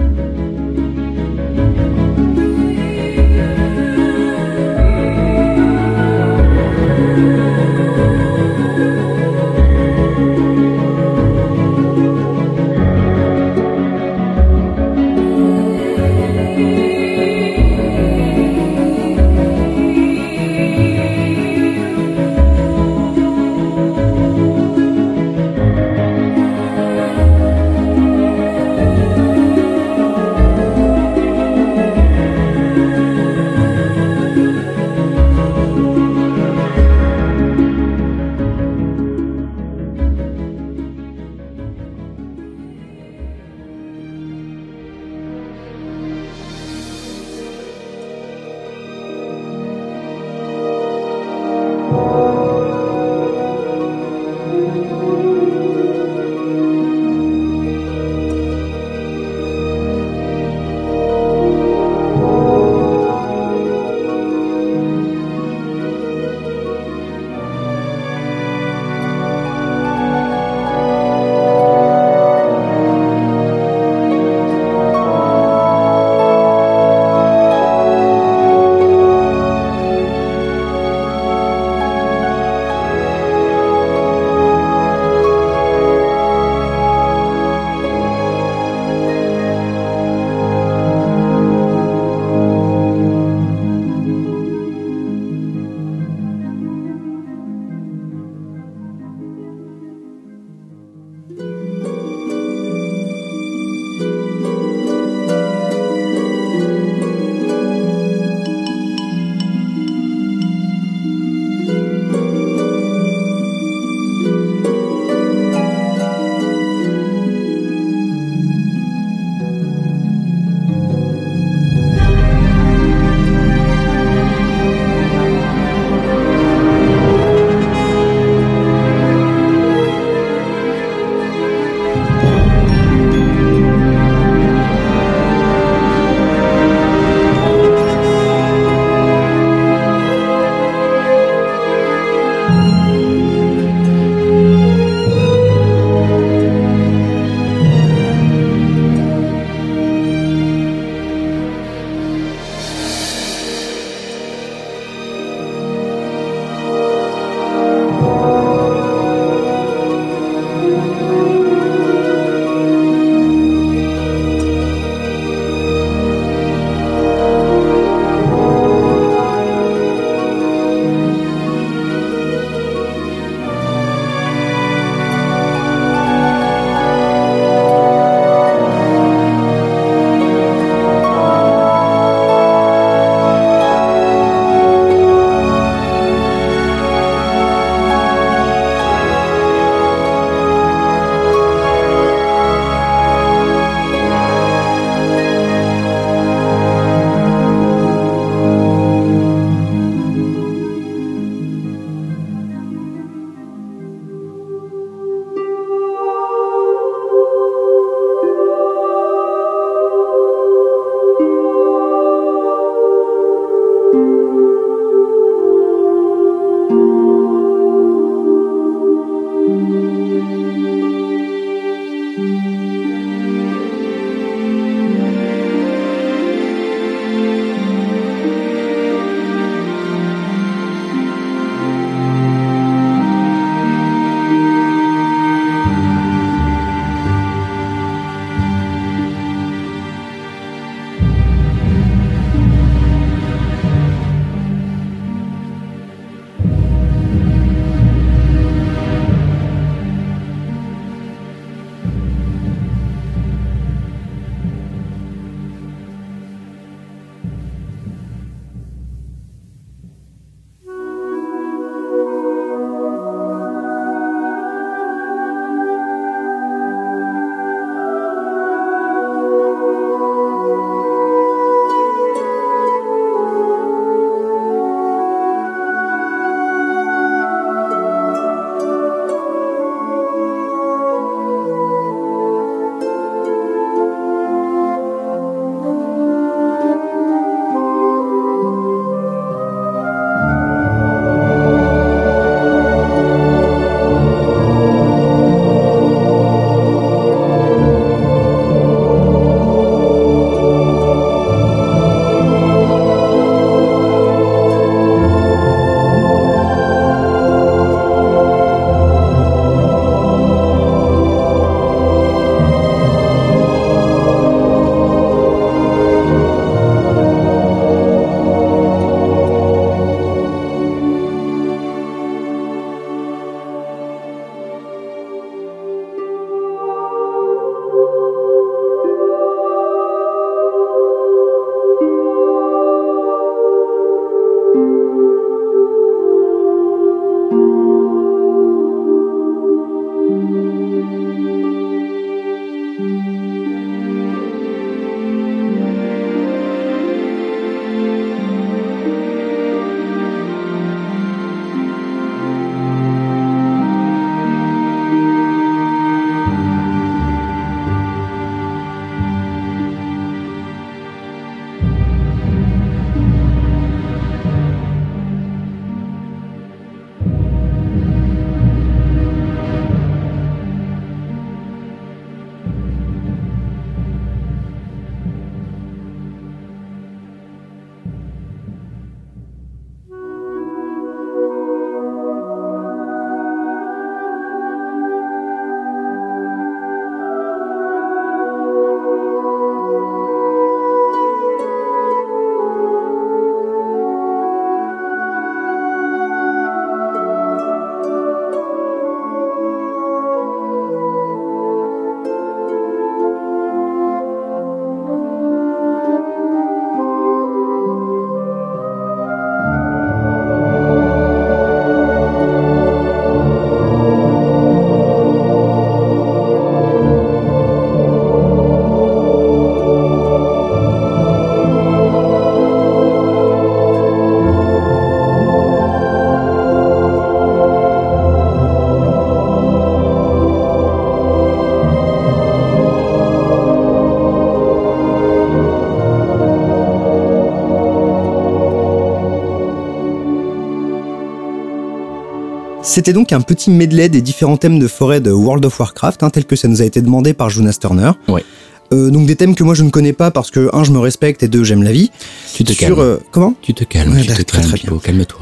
C'était donc un petit medley des différents thèmes de forêt de World of Warcraft, hein, tel que ça nous a été demandé par Jonas Turner. Ouais. Euh, donc des thèmes que moi je ne connais pas parce que un je me respecte et deux j'aime la vie. Tu te Sur calmes. euh, comment? Tu te calmes, Ouais, tu te d'accord, calmes, calme-toi.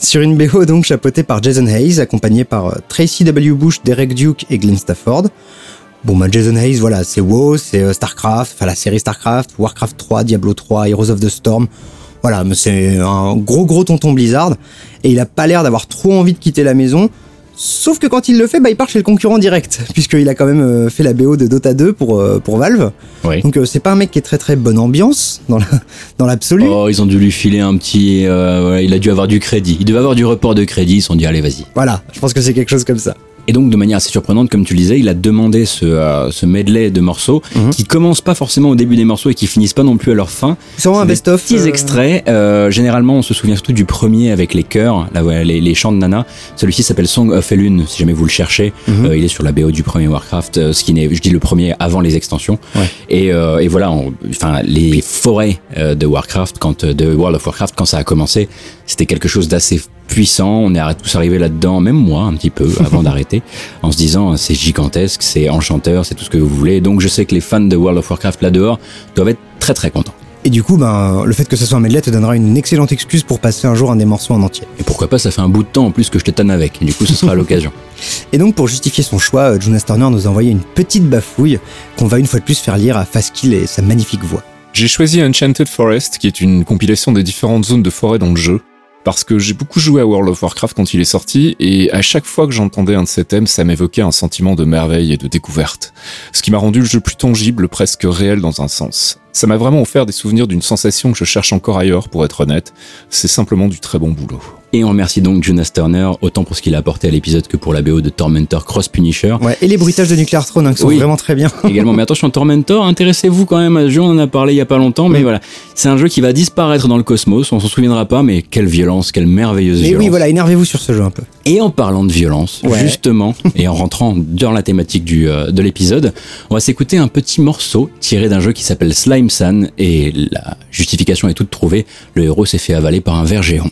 Sur une BO donc chapeautée par Jason Hayes, accompagné par euh, Tracy W. Bush, Derek Duke et Glenn Stafford. Bon bah Jason Hayes, voilà, c'est WoW, c'est euh, Starcraft, enfin la série Starcraft, Warcraft 3, Diablo 3, Heroes of the Storm. Voilà, mais c'est un gros gros tonton Blizzard et il a pas l'air d'avoir trop envie de quitter la maison. Sauf que quand il le fait, bah, il part chez le concurrent direct, puisqu'il a quand même euh, fait la BO de Dota 2 pour, euh, pour Valve. Oui. Donc euh, c'est pas un mec qui est très très bonne ambiance dans la- dans l'absolu. Oh, ils ont dû lui filer un petit. euh, voilà, il a dû avoir du crédit. Il devait avoir du report de crédit. Ils se sont dit, allez, vas-y. Voilà, je pense que c'est quelque chose comme ça. Et donc, de manière assez surprenante, comme tu le disais, il a demandé ce, euh, ce medley de morceaux Mhm. qui commencent pas forcément au début des morceaux et qui finissent pas non plus à leur fin. C'est un best-of. Petits euh, extraits. euh, généralement, on se souvient surtout du premier avec les chœurs, là, ouais, les, les chants de Nana. Celui-ci s'appelle Song of Elune, si jamais vous le cherchez. Euh, il est sur la BO du premier Warcraft, ce qui n'est, je dis le premier avant les extensions. Ouais. Et, euh, et voilà, enfin, les forêts de Warcraft, quand de World of Warcraft, quand ça a commencé, c'était quelque chose d'assez puissant. On est tous arrivés là-dedans, même moi un petit peu, avant d'arrêter, en se disant c'est gigantesque, c'est enchanteur, c'est tout ce que vous voulez. Donc je sais que les fans de World of Warcraft là dehors doivent être très très contents. Et du coup, ben, le fait que ce soit un medley te donnera une excellente excuse pour passer un jour un des morceaux en entier. Et pourquoi pas, ça fait un bout de temps en plus que je te tanne avec. Du coup, ce sera l'occasion. Et donc, pour justifier son choix, euh, Jonas Turner nous a envoyé une petite bafouille qu'on va une fois de plus faire lire à Faskill et sa magnifique voix. J'ai choisi Enchanted Forest, qui est une compilation des différentes zones de forêt dans le jeu, parce que j'ai beaucoup joué à World of Warcraft quand il est sorti, et à chaque fois que j'entendais un de ces thèmes, ça m'évoquait un sentiment de merveille et de découverte. Ce qui m'a rendu le jeu plus tangible, presque réel dans un sens. Ça m'a vraiment offert des souvenirs d'une sensation que je cherche encore ailleurs, pour être honnête. C'est simplement du très bon boulot. Et on remercie donc Jonas Turner, autant pour ce qu'il a apporté à l'épisode que pour la BO de Tormentor Cross Punisher. Ouais, et les bruitages de Nuclear Throne hein, qui sont Oui. vraiment très bien. également. Mais attention, Tormentor, intéressez-vous quand même à ce jeu, on en a parlé il y a pas longtemps, mais Mm. voilà. C'est un jeu qui va disparaître dans le cosmos, on s'en souviendra pas, mais quelle violence, quelle merveilleuse Mais violence. oui, voilà, énervez-vous sur ce jeu un peu. Et en parlant de violence, Ouais. justement, et en rentrant dans la thématique du, euh, de l'épisode, on va s'écouter un petit morceau tiré d'un jeu qui s'appelle Slime San, et la justification est toute trouvée, le héros s'est fait avaler par un ver géant.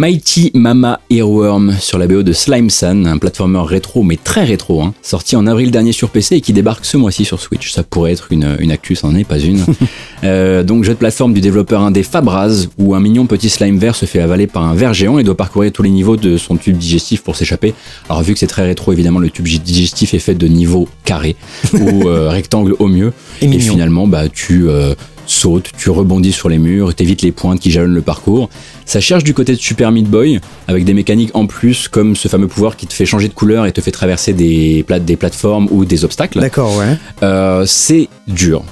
Mighty Mama Earworm sur la BO de Slime Sun, un platformer rétro mais très rétro, hein, sorti en avril dernier sur PC et qui débarque ce mois-ci sur Switch. Ça pourrait être une, une actu, ça n'en est pas une. Euh, donc jeu de plateforme du développeur indé Fabraz, où un mignon petit slime vert se fait avaler par un ver géant et doit parcourir tous les niveaux de son tube digestif pour s'échapper. Alors vu que c'est très rétro, évidemment le tube digestif est fait de niveaux carrés ou euh, rectangles au mieux. Et finalement, bah, tu euh, sautes, tu rebondis sur les murs, t'évites les pointes qui jalonnent le parcours. Ça cherche du côté de Super Meat Boy, avec des mécaniques en plus, comme ce fameux pouvoir qui te fait changer de couleur et te fait traverser des, pla- des plateformes ou des obstacles. D'accord, ouais. Euh, c'est dur.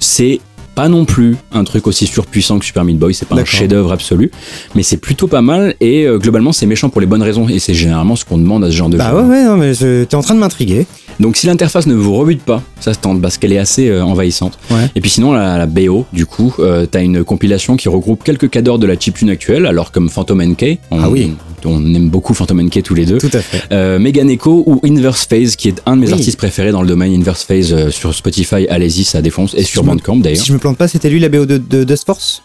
C'est pas non plus un truc aussi surpuissant que Super Meat Boy, c'est pas un chef-d'œuvre absolu, mais c'est plutôt pas mal et euh, globalement c'est méchant pour les bonnes raisons et c'est généralement ce qu'on demande à ce genre de Bah jeu. ouais, ouais, non, mais t'es en train de m'intriguer. Donc si l'interface ne vous rebute pas, ça se tente parce qu'elle est assez euh, envahissante. Ouais. Et puis sinon la, la BO, du coup, euh, t'as une compilation qui regroupe quelques cadors de la chiptune actuelle, alors comme Phantom NK, on, Ah oui. on aime beaucoup Phantom NK tous les deux. Tout à fait. Euh, Megan Echo ou Inverse Phase, qui est un de mes Oui. artistes préférés dans le domaine Inverse Phase sur Spotify, allez-y, ça défonce, et sur Bandcamp d'ailleurs. Si je me plante pas, c'était lui la BO de, de Dust Force?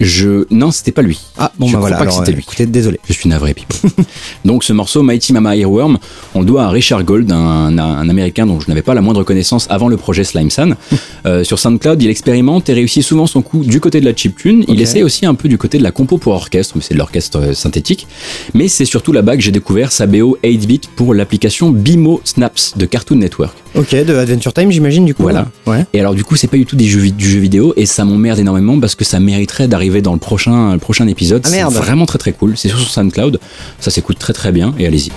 Je non, c'était pas lui. Ah, bon, Je bah crois voilà. pas que c'était lui. Écoutez, désolé. Je suis navré, Pipo. Donc ce morceau, Mighty Mama Earworm, on le doit à Richard Gold, un, américain dont je n'avais pas la moindre connaissance avant le projet Slime Sun. Euh, sur SoundCloud, il expérimente et réussit souvent son coup du côté de la chiptune. Il Ok. essaie aussi un peu du côté de la compo pour orchestre, mais c'est de l'orchestre euh, synthétique. Mais c'est surtout là-bas que j'ai découvert sa BO 8-bit pour l'application Bimo Snaps de Cartoon Network. Ok, de Adventure Time, j'imagine, du coup. Voilà. Ouais. Et alors du coup, c'est pas du tout des jeux, du jeu vidéo et ça m'emmerde énormément parce que ça mériterait d'arriver dans le prochain, le prochain épisode. Ah. C'est vraiment très très cool. C'est sur SoundCloud. Ça s'écoute très très bien et allez-y.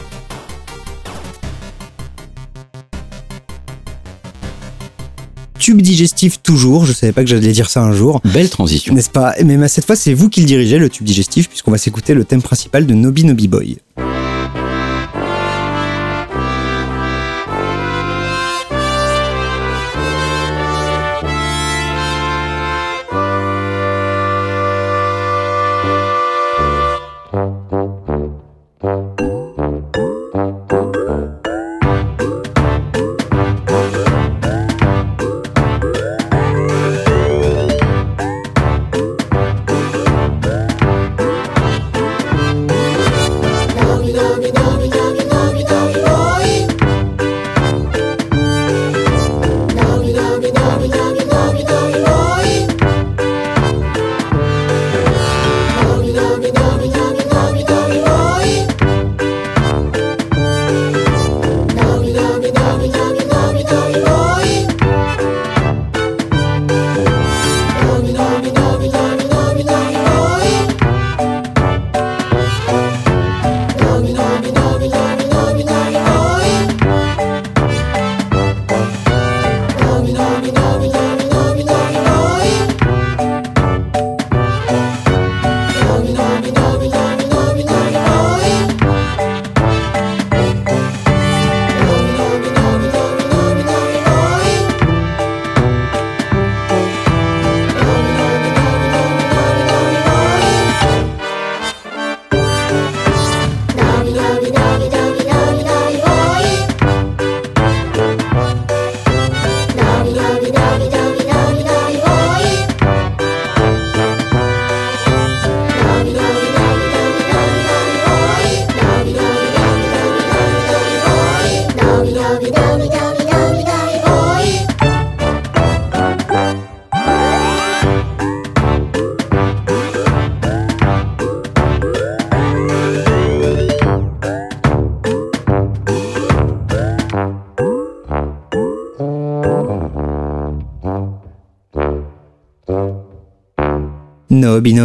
Tube digestif toujours, je savais pas que j'allais dire ça un jour. Belle transition. N'est-ce pas? Mais mais cette fois, c'est vous qui le dirigez, le tube digestif, puisqu'on va s'écouter le thème principal de Nobi Nobi Boy.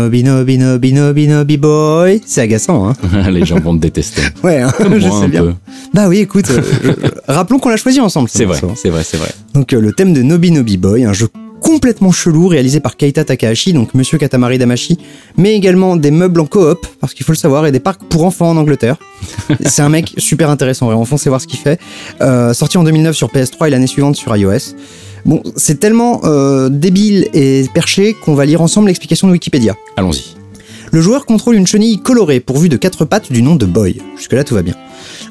Nobi Nobi Nobi Nobi Nobi Boy. C'est agaçant, hein Les gens vont te détester. Ouais, hein, je sais un bien. peu. Bah oui, écoute, euh, je- rappelons qu'on l'a choisi ensemble. ce C'est vrai, c'est vrai, c'est vrai. Donc euh, le thème de Nobi Nobi Boy, un jeu complètement chelou réalisé par Keita Takahashi, donc Monsieur Katamari Damashi, mais également des meubles en coop, parce qu'il faut le savoir, et des parcs pour enfants en Angleterre. C'est un mec super intéressant, vraiment, foncez voir ce qu'il fait. Euh, sorti en 2009 sur PS3 et l'année suivante sur iOS. Bon, c'est tellement euh, débile et perché qu'on va lire ensemble l'explication de Wikipédia. Allons-y. Le joueur contrôle une chenille colorée pourvue de quatre pattes du nom de Boy. Jusque-là, tout va bien.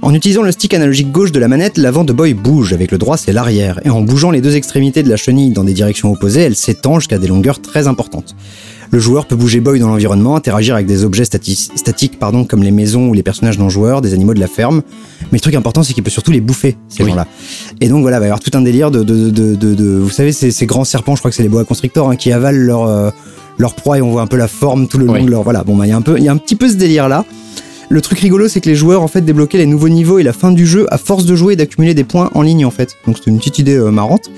En utilisant le stick analogique gauche de la manette, l'avant de Boy bouge, avec le droit c'est l'arrière, et en bougeant les deux extrémités de la chenille dans des directions opposées, elle s'étend jusqu'à des longueurs très importantes. Le joueur peut bouger boy dans l'environnement, interagir avec des objets stati- statiques pardon, comme les maisons ou les personnages non joueurs, des animaux de la ferme. Mais le truc important, c'est qu'il peut surtout les bouffer, ces Oui. gens-là. Et donc voilà, il va y avoir tout un délire de... de, de, de, vous savez, ces, ces grands serpents, je crois que c'est les boa constrictors, hein, qui avalent leur, euh, leur proie et on voit un peu la forme tout le long Oui. de leur... Voilà, bon, bah, il y, a un peu- y a un petit peu ce délire-là. Le truc rigolo, c'est que les joueurs en fait débloquaient les nouveaux niveaux et la fin du jeu à force de jouer et d'accumuler des points en ligne en fait. Donc c'était une petite idée euh, marrante.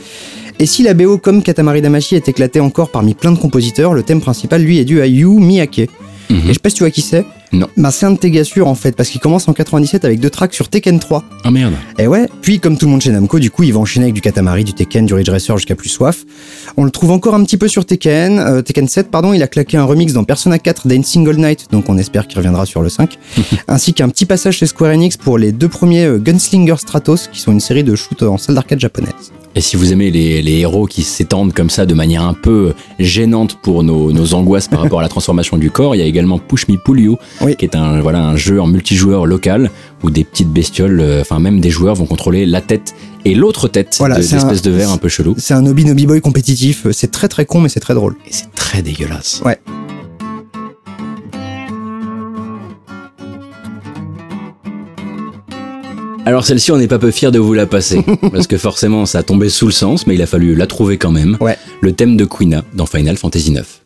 Et si la BO comme Katamari Damacy est éclatée encore parmi plein de compositeurs, le thème principal lui est dû à Yu Miyake. Mhm. Et je sais pas si tu vois qui c'est. Non. Bah c'est un de tes gars sûrs en fait, parce qu'il commence en 97 avec deux tracks sur Tekken 3. Ah merde. Et ouais, puis comme tout le monde chez Namco, du coup, il va enchaîner avec du Katamari, du Tekken, du Ridge Racer jusqu'à plus soif. On le trouve encore un petit peu sur Tekken, euh, Tekken 7, pardon, il a claqué un remix dans Persona 4 d'un Single Night, donc on espère qu'il reviendra sur le 5, ainsi qu'un petit passage chez Square Enix pour les deux premiers euh, Gunslinger Stratos, qui sont une série de shoots en salle d'arcade japonaise. Et si vous aimez les, les héros qui s'étendent comme ça de manière un peu gênante pour nos, nos angoisses par rapport à la transformation du corps, il y a également Push Me Pull You, Oui. qui est un, voilà, un jeu en multijoueur local où des petites bestioles, euh, enfin même des joueurs vont contrôler la tête et l'autre tête Voilà, de- un- de verre un peu chelou. C'est un Obi Nobi Boy compétitif, c'est très très con, mais c'est très drôle. Et c'est très dégueulasse. Ouais. Alors celle-ci, on n'est pas peu fiers de vous la passer, parce que forcément ça a tombé sous le sens, mais il a fallu la trouver quand même. Ouais. Le thème de Quina dans Final Fantasy IX.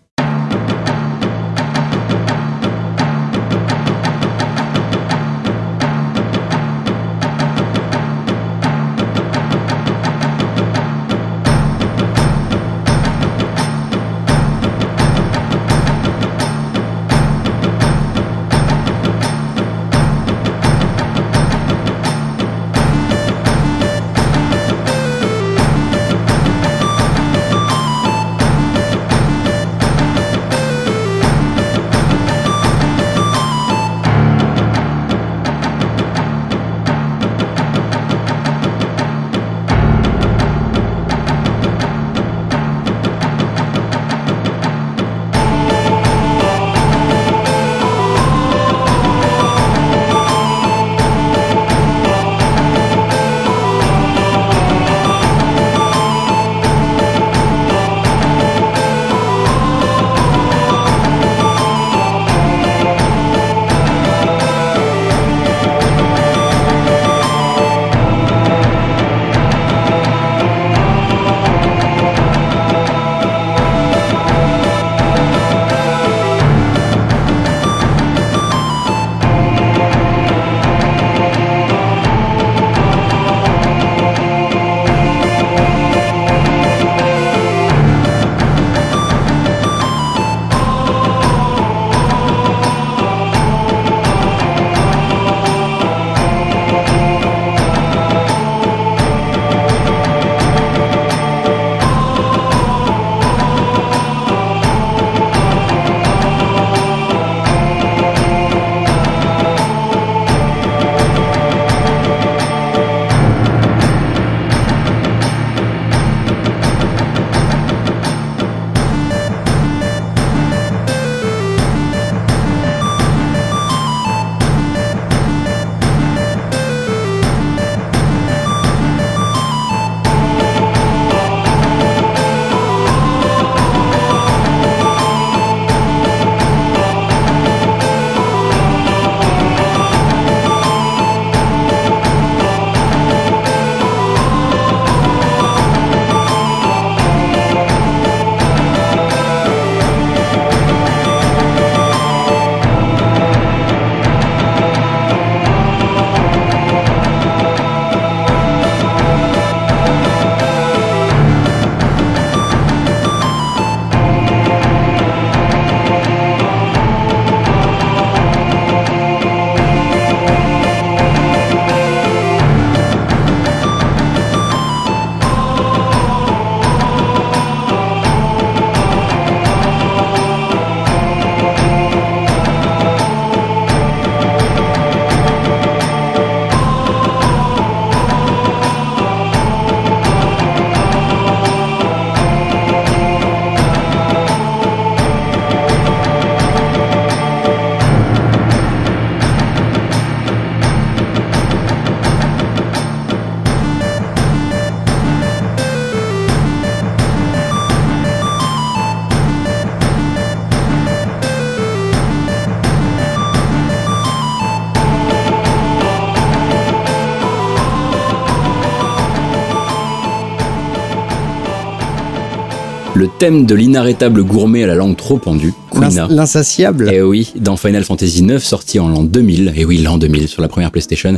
Thème de l'inarrêtable gourmet à la langue trop pendue, Quina. L'ins- L'insatiable. Et oui, dans Final Fantasy IX, sorti en l'an 2000, et oui, l'an 2000, sur la première PlayStation,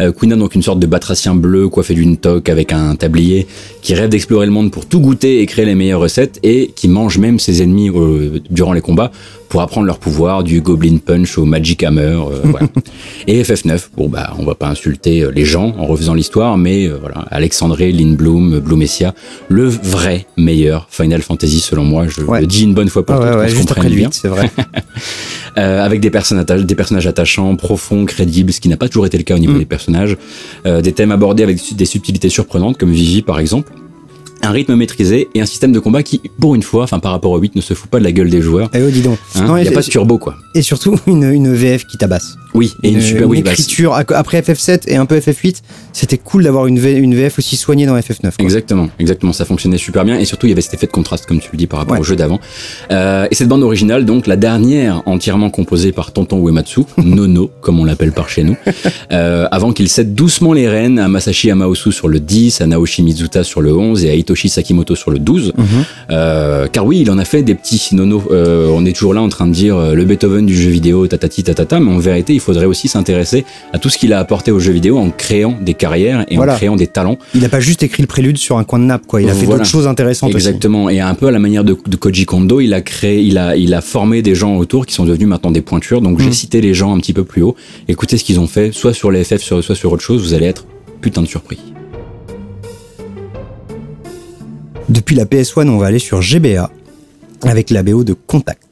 euh, Quina, donc une sorte de batracien bleu coiffé d'une toque avec un tablier, qui rêve d'explorer le monde pour tout goûter et créer les meilleures recettes, et qui mange même ses ennemis euh, durant les combats pour apprendre leur pouvoir, du Goblin Punch au Magic Hammer. euh, voilà. Et FF9, bon bah, on va pas insulter euh, les gens en refaisant l'histoire, mais euh, voilà, Alexandre, Lynn Bloom, Blumessia, le vrai meilleur Final Fantasy selon moi, je Ouais. le dis une bonne fois pour Ah ouais, toutes, ouais, se juste après comprenne le bien. 8, c'est vrai. Euh, avec des personnages, atta- des personnages attachants, profonds, crédibles, ce qui n'a pas toujours été le cas au niveau Mm. des personnages, Euh, des thèmes abordés avec des subtilités surprenantes, comme Vivi par exemple, un rythme maîtrisé et un système de combat qui, pour une fois, enfin par rapport au 8, ne se fout pas de la gueule des joueurs. Eh oh, dis donc. Hein, Il n'y a pas de turbo quoi. Et surtout, une, une VF qui tabasse. Oui, et une, super oui, bah, écriture. Après FF7 et un peu FF8, c'était cool d'avoir une, une VF aussi soignée dans FF9. quoi. Exactement, exactement, ça fonctionnait super bien et surtout il y avait cet effet de contraste comme tu le dis par rapport Ouais. au jeu d'avant. Euh, et cette bande originale, donc la dernière entièrement composée par Tonton Uematsu, Nono comme on l'appelle par chez nous, euh, avant qu'il cède doucement les rênes à Masashi Amaosu sur le 10, à Naoshi Mizuta sur le 11 et à Sakimoto sur le 12. Mhm. Euh, car oui, il en a fait des petits Nono. Euh, on est toujours là en train de dire euh, le Beethoven du jeu vidéo, tatati tatata, mais en vérité il faudrait aussi s'intéresser à tout ce qu'il a apporté au jeu vidéo en créant des carrières et Voilà. en créant des talents. Il n'a pas juste écrit le prélude sur un coin de nappe, quoi. Il a fait Voilà. d'autres choses intéressantes Exactement. Et un peu à la manière de, de Koji Kondo, il a créé, il a, il a formé des gens autour qui sont devenus maintenant des pointures. Donc j'ai Mm. cité les gens un petit peu plus haut. Écoutez ce qu'ils ont fait, soit sur les FF, soit sur autre chose. Vous allez être putain de surpris. Depuis la PS1, on va aller sur GBA avec la BO de Contact.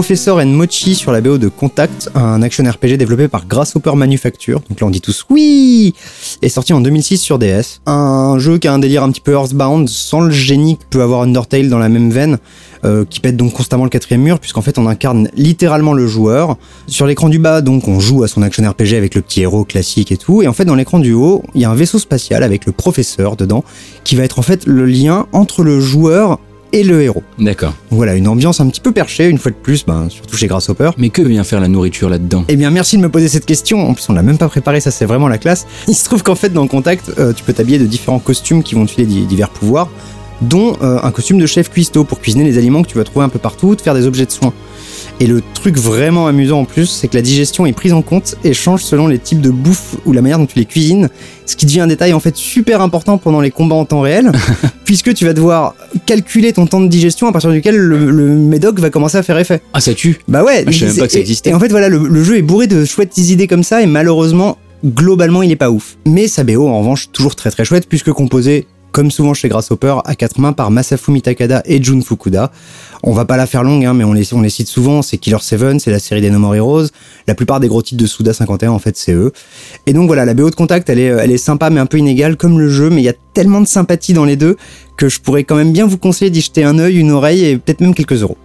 Professor and Mochi sur la BO de Contact, un action RPG développé par Grasshopper Manufacture. Donc là on dit tous oui Est sorti en 2006 sur DS. Un jeu qui a un délire un petit peu Earthbound, sans le génie que peut avoir Undertale dans la même veine, euh, qui pète donc constamment le quatrième mur, puisqu'en fait on incarne littéralement le joueur. Sur l'écran du bas, donc on joue à son action RPG avec le petit héros classique et tout, et en fait dans l'écran du haut, il y a un vaisseau spatial avec le professeur dedans, qui va être en fait le lien entre le joueur et le héros. D'accord. Voilà, une ambiance un petit peu perchée, une fois de plus, ben, surtout chez Grasshopper. Mais que vient faire la nourriture là-dedans? Eh bien, merci de me poser cette question. En plus, on l'a même pas préparé, ça c'est vraiment la classe. Il se trouve qu'en fait, dans le contact, euh, tu peux t'habiller de différents costumes qui vont te filer di- divers pouvoirs, dont euh, un costume de chef cuistot pour cuisiner les aliments que tu vas trouver un peu partout, te faire des objets de soins. Et le truc vraiment amusant en plus, c'est que la digestion est prise en compte et change selon les types de bouffe ou la manière dont tu les cuisines, ce qui devient un détail en fait super important pendant les combats en temps réel, puisque tu vas devoir calculer ton temps de digestion à partir duquel le, le médoc va commencer à faire effet. Ah, ça tue Bah ouais, Ah, je savais même pas que ça et- existait. Et, en fait, voilà, le, le jeu est bourré de chouettes idées comme ça, et malheureusement, globalement, il est pas ouf. Mais sa BO, en revanche, toujours très très chouette, puisque composé, comme souvent chez Grasshopper, à quatre mains par Masafumi Takada et Jun Fukuda. On va pas la faire longue, hein, mais on les, cite souvent, c'est Killer 7, c'est la série des No More Heroes. La plupart des gros titres de Suda 51, en fait, c'est eux. Et donc voilà, la BO de Contact, elle est, elle est sympa, mais un peu inégale, comme le jeu, mais il y a tellement de sympathie dans les deux que je pourrais quand même bien vous conseiller d'y jeter un œil, une oreille et peut-être même quelques euros.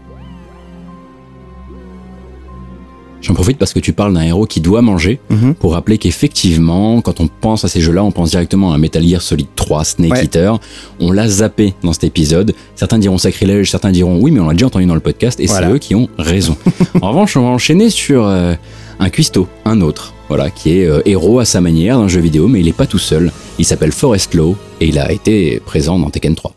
J'en profite parce que tu parles d'un héros qui doit manger Mhm. pour rappeler qu'effectivement, quand on pense à ces jeux-là, on pense directement à Metal Gear Solid 3, Snake Ouais. Eater. On l'a zappé dans cet épisode. Certains diront sacrilège, certains diront oui, mais on l'a déjà entendu dans le podcast et Voilà. c'est eux qui ont raison. en revanche, on va enchaîner sur euh, un cuistot, un autre, voilà, qui est euh, héros à sa manière d'un jeu vidéo, mais il est pas tout seul. Il s'appelle Forest Law et il a été présent dans Tekken 3.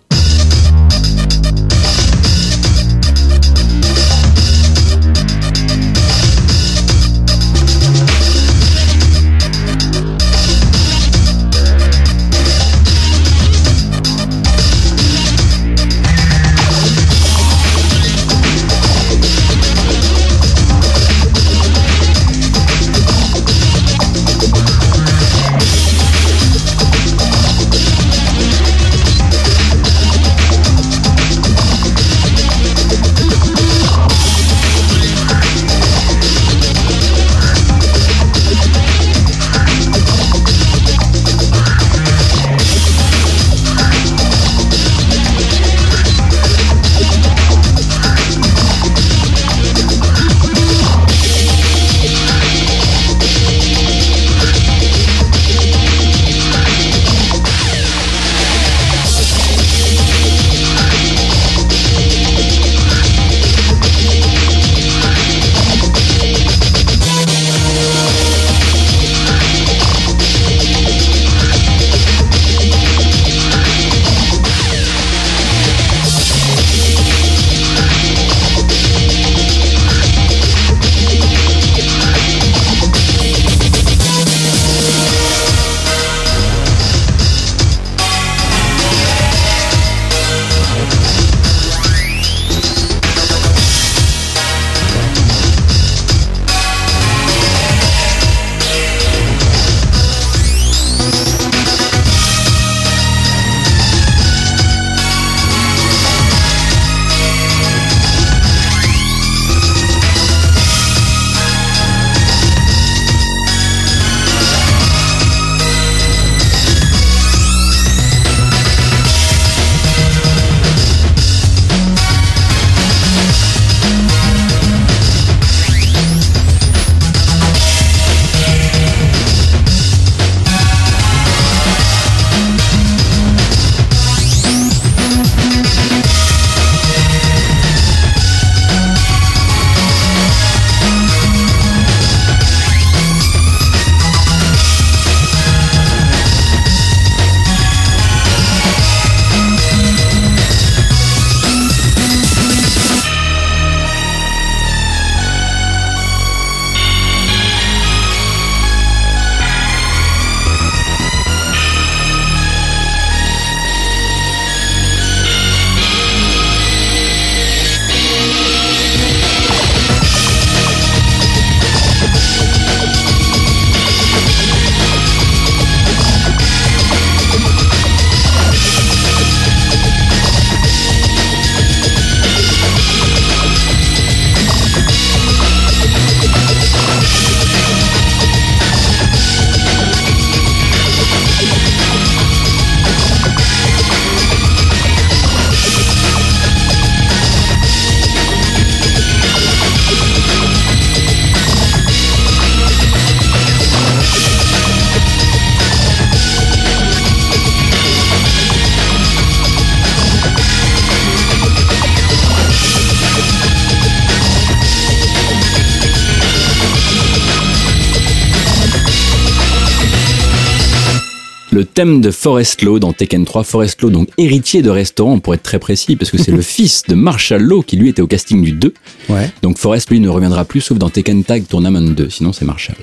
Thème de Forest Law dans Tekken 3. Forest Law, donc héritier de restaurant, pour être très précis, parce que c'est le fils de Marshall Law qui lui était au casting du 2. Ouais. Donc Forest, lui, ne reviendra plus sauf dans Tekken Tag Tournament 2. Sinon, c'est Marshall.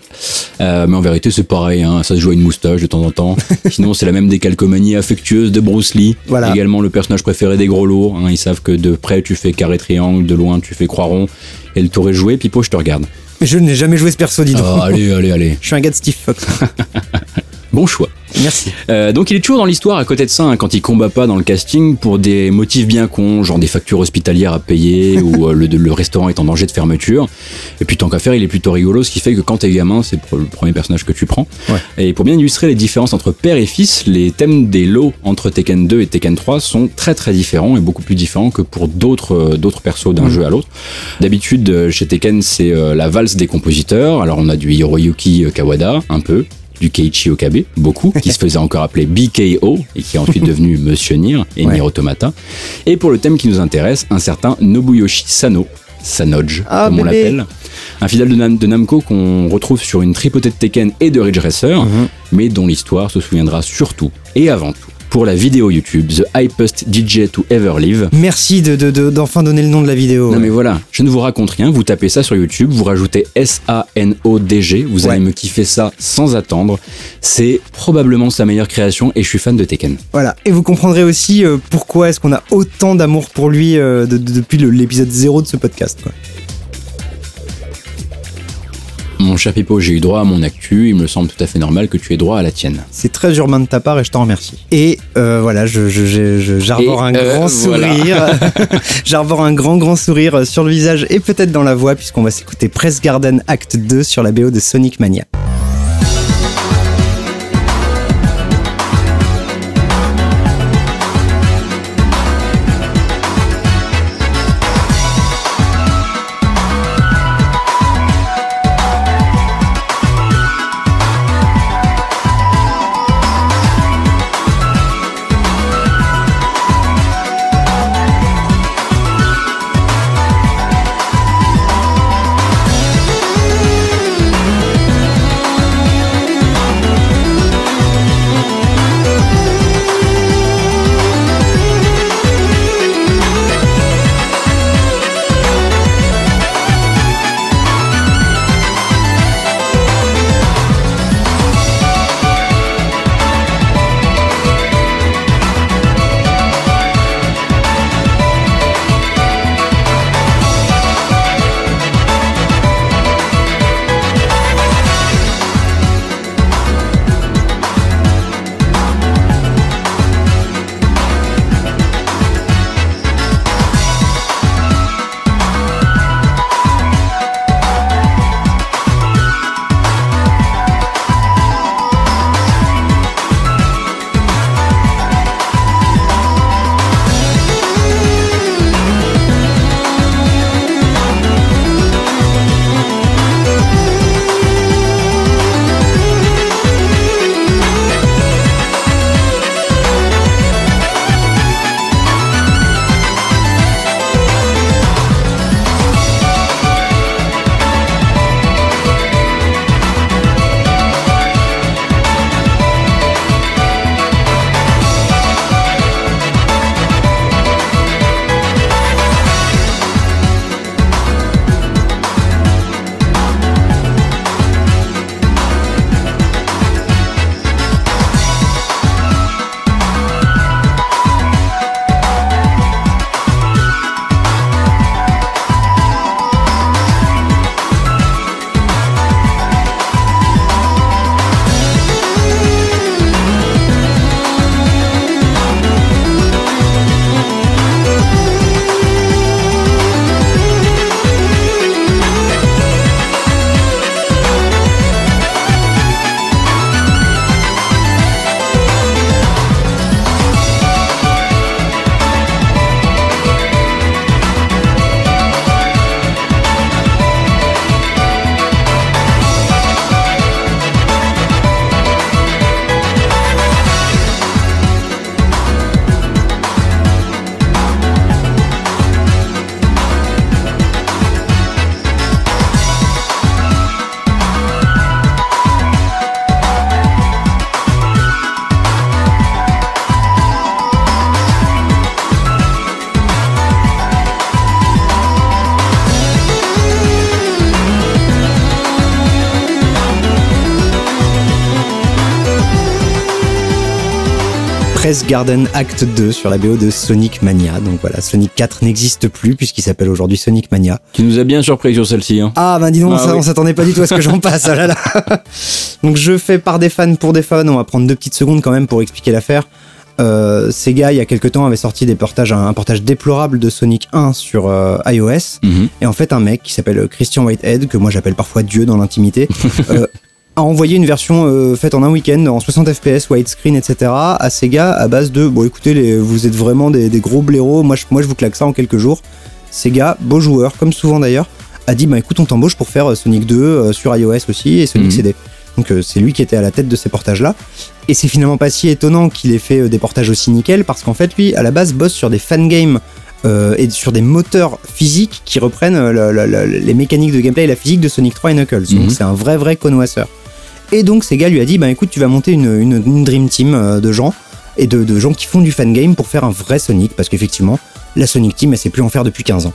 Euh, mais en vérité, c'est pareil. Hein, ça se joue à une moustache de temps en temps. Sinon, c'est la même décalcomanie affectueuse de Bruce Lee. Voilà. Également le personnage préféré des gros lourds. hein. ils savent que de près, tu fais carré triangle, de loin, tu fais croix rond. Et le tour est joué. Pipo, je te regarde. Mais je n'ai jamais joué ce perso, dis donc. Ah, allez, allez, allez. Je suis un gars de Steve Fox. Bon choix. Merci. Euh, donc il est toujours dans l'histoire à côté de ça hein, quand il combat pas dans le casting pour des motifs bien cons, genre des factures hospitalières à payer ou euh, le, le restaurant est en danger de fermeture. Et puis tant qu'à faire, il est plutôt rigolo, ce qui fait que quand t'es gamin, c'est le premier personnage que tu prends. Ouais. Et pour bien illustrer les différences entre père et fils, les thèmes des lots entre Tekken 2 et Tekken 3 sont très très différents et beaucoup plus différents que pour d'autres euh, d'autres persos d'un jeu à l'autre. D'habitude chez Tekken c'est la valse des compositeurs. Alors on a du Hiroyuki Kawada un peu, du Keiichi Okabe, beaucoup, qui se faisait encore appeler BKO et qui est ensuite devenu Monsieur Nier et Ouais. Nier Automata. Et pour le thème qui nous intéresse, un certain Nobuyoshi Sano, Sanoge, Ah, comme on l'appelle. Un fidèle de, Nam- de Namco qu'on retrouve sur une tripotée de Tekken et de Ridge Racer, Mhm. mais dont l'histoire se souviendra surtout et avant tout pour la vidéo YouTube The Hypest DJ to Ever Live. Merci de, de- de- d'enfin donner le nom de la vidéo. Non mais voilà, je ne vous raconte rien, vous tapez ça sur YouTube, vous rajoutez S-A-N-O-D-G, vous allez me kiffer ça sans attendre. C'est probablement sa meilleure création et je suis fan de Tekken. Voilà. Et vous comprendrez aussi euh, pourquoi est-ce qu'on a autant d'amour pour lui euh, de- de- depuis l'épisode 0 de ce podcast. quoi. Mon cher Pipo, j'ai eu droit à mon actu, il me semble tout à fait normal que tu aies droit à la tienne. C'est très urbain de ta part et je t'en remercie. Et euh, voilà, je, je- je- je- j'arbore un euh, grand voilà. sourire. j'arbore un grand grand sourire sur le visage et peut-être dans la voix puisqu'on va s'écouter Press Garden Act 2 sur la BO de Sonic Mania. Press Garden Act 2 sur la BO de Sonic Mania. Donc voilà, Sonic 4 n'existe plus puisqu'il s'appelle aujourd'hui Sonic Mania. Tu nous as bien surpris sur celle-ci. Hein. Ah ben dis donc, Ah ça, oui. on s'attendait pas du tout à ce que j'en passe. ah là là. Donc je fais par des fans pour des fans. On va prendre deux petites secondes quand même pour expliquer l'affaire. Euh, Sega, il y a quelques temps, avait sorti des portages, un, un portage déplorable de Sonic 1 sur euh, iOS. Mhm. Et en fait, un mec qui s'appelle Christian Whitehead, que moi j'appelle parfois Dieu dans l'intimité, euh, a envoyé une version euh, faite en un week-end en 60 fps, widescreen, etc. à Sega à base de bon écoutez, les, vous êtes vraiment des, des gros blaireaux, moi je, moi je vous claque ça en quelques jours. Sega, beau joueur, comme souvent d'ailleurs, a dit bah écoute on t'embauche pour faire euh, Sonic 2 euh, sur iOS aussi et Sonic Mhm. CD. Donc euh, c'est lui qui était à la tête de ces portages là. Et c'est finalement pas si étonnant qu'il ait fait des portages aussi nickel parce qu'en fait lui à la base bosse sur des fangames et sur des moteurs physiques qui reprennent le- le- le- les mécaniques de gameplay et la physique de Sonic 3 et Knuckles. Mhm. Donc c'est un vrai vrai connoisseur. Et donc Sega lui a dit bah écoute tu vas monter une dream team euh, de gens et de, de gens qui font du fangame pour faire un vrai Sonic parce qu'effectivement la Sonic Team elle sait plus en faire depuis 15 ans.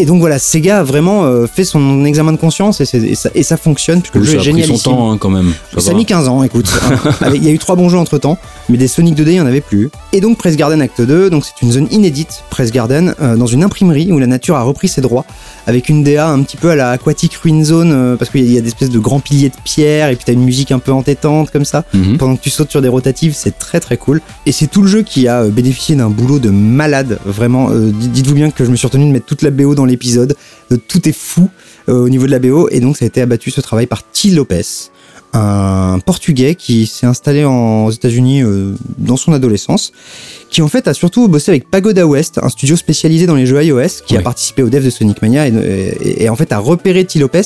Et donc voilà, Sega a vraiment euh, fait son examen de conscience et, ça, et ça fonctionne puisque Oui, le jeu ça est a pris génial. son temps hein, quand même. Ça Ça a mis 15 ans, écoute. Il y a eu trois bons jeux entre temps, mais des Sonic 2D, il n'y en avait plus. Et donc Press Garden Act 2, donc c'est une zone inédite, Press Garden, euh, dans une imprimerie où la nature a repris ses droits, avec une DA un petit peu à la Aquatic Ruin Zone, euh, parce qu'il y a- il y a des espèces de grands piliers de pierre, et puis t'as une musique un peu entêtante comme ça. Mhm. Pendant que tu sautes sur des rotatives, c'est très très cool. Et c'est tout le jeu qui a bénéficié d'un boulot de malade, vraiment. dites- Dites-vous bien que je me suis retenu de mettre toute la BO dans l'épisode. Euh, Tout est fou euh, au niveau de la BO, et donc ça a été abattu ce travail par T. Lopez, un Portugais qui s'est installé en- aux États-Unis euh, dans son adolescence, qui en fait a surtout bossé avec Pagoda West, un studio spécialisé dans les jeux iOS, qui a participé au dev de Sonic Mania et, et- et en fait a repéré T. Lopez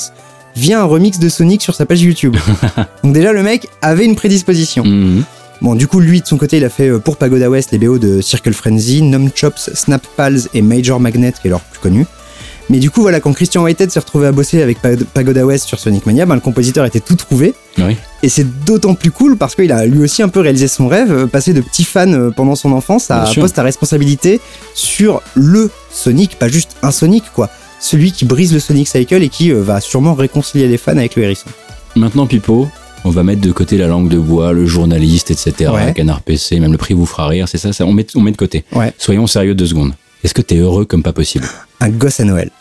via un remix de Sonic sur sa page YouTube. donc déjà le mec avait une prédisposition. Mhm. Bon, du coup, lui, de son côté, il a fait pour Pagoda West les BO de Circle Frenzy, Numchops, Snap Pals et Major Magnet, qui est leur plus connu. Mais du coup, voilà, quand Christian Whitehead s'est retrouvé à bosser avec Pa- Pagoda West sur Sonic Mania, ben, le compositeur était tout trouvé. Oui. Et c'est d'autant plus cool parce qu'il a lui aussi un peu réalisé son rêve, euh, passer de petit fan euh, pendant son enfance à poste à responsabilité sur le Sonic, pas juste un Sonic, quoi. Celui qui brise le Sonic Cycle et qui euh, va sûrement réconcilier les fans avec le hérisson. Maintenant, Pipo, on va mettre de côté la langue de bois, le journaliste, etc. Ouais. Canard PC, même le prix vous fera rire, c'est ça, ça on, met, on met de côté. Ouais. Soyons sérieux deux secondes. Est-ce que t'es heureux comme pas possible Un gosse à Noël.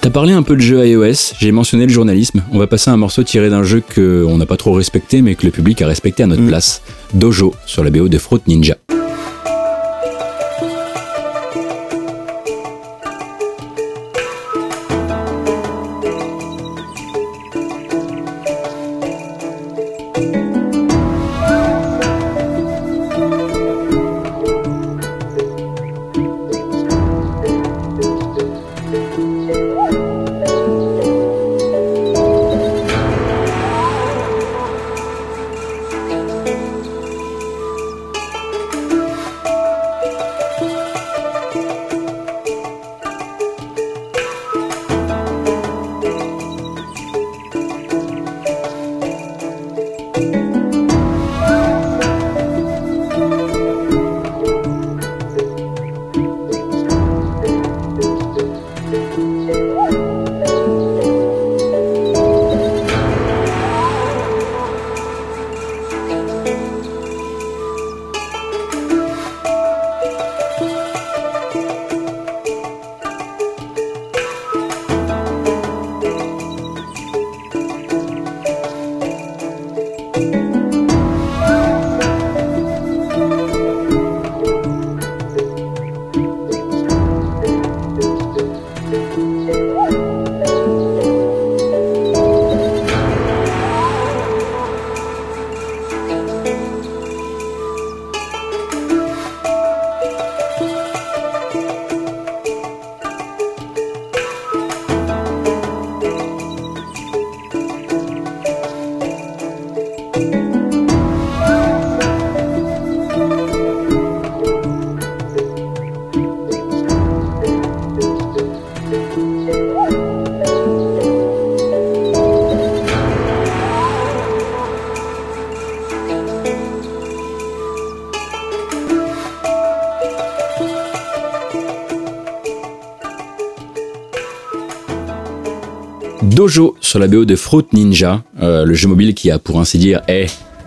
T'as parlé un peu de jeu iOS, j'ai mentionné le journalisme. On va passer à un morceau tiré d'un jeu que on n'a pas trop respecté, mais que le public a respecté à notre Mm. place. Dojo, sur la BO de Fruit Ninja. Sur la BO de Fruit Ninja, euh, le jeu mobile qui a pour ainsi dire, eh,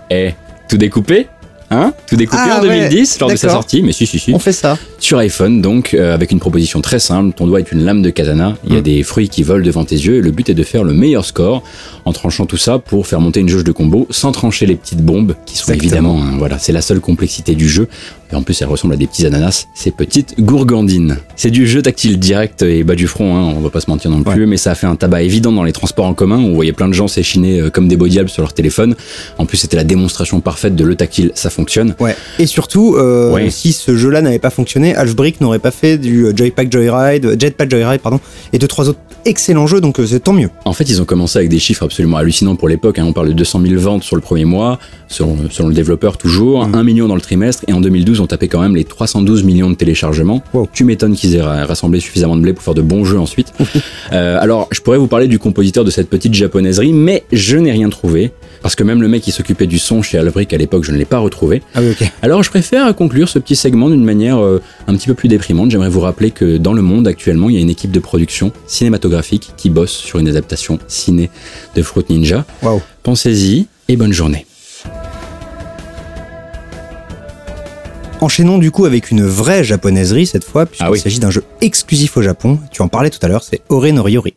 eh, tout découpé Hein Tout découpé Ah en 2010 lors de sa sortie, mais si, si, si. On fait ça. Sur iPhone, donc, euh, avec une proposition très simple, ton doigt est une lame de katana, il y a Mm. des fruits qui volent devant tes yeux, et le but est de faire le meilleur score en tranchant tout ça pour faire monter une jauge de combo sans trancher les petites bombes qui sont Exactement. évidemment, hein, voilà, c'est la seule complexité du jeu. Et en plus, elles ressemblent à des petits ananas, ces petites gourgandines. C'est du jeu tactile direct et bas du front, hein, on va pas se mentir non plus, mais ça a fait un tabac évident dans les transports en commun où on voyait plein de gens s'échiner euh, comme des beaux diables sur leur téléphone. En plus, c'était la démonstration parfaite de le tactile, ça fonctionne. Ouais. Et surtout, euh, Ouais. si ce jeu-là n'avait pas fonctionné, Halfbrick n'aurait pas fait du euh, Joypack Joyride, Jetpack Joyride, pardon, et deux trois autres excellents jeux, donc c'est tant mieux. En fait, ils ont commencé avec des chiffres absolument hallucinants pour l'époque. hein. On parle de 200 000 ventes sur le premier mois, selon, selon le développeur toujours, 1 million dans le trimestre, et en 2012, on tapait quand même les 312 millions de téléchargements. Wow. Tu m'étonnes qu'ils aient ra- rassemblé suffisamment de blé pour faire de bons jeux ensuite. Euh, alors, je pourrais vous parler du compositeur de cette petite japonaiserie, mais je n'ai rien trouvé. Parce que même le mec qui s'occupait du son chez Albrick à l'époque, je ne l'ai pas retrouvé. Ah oui. Alors je préfère conclure ce petit segment d'une manière euh, un petit peu plus déprimante. J'aimerais vous rappeler que dans le monde actuellement, il y a une équipe de production cinématographique qui bosse sur une adaptation ciné de Fruit Ninja. Pensez-y et bonne journée. Enchaînons du coup avec une vraie japonaiserie cette fois, puisqu'il Ah oui. s'agit d'un jeu exclusif au Japon. Tu en parlais tout à l'heure, c'est Ore no Ryori.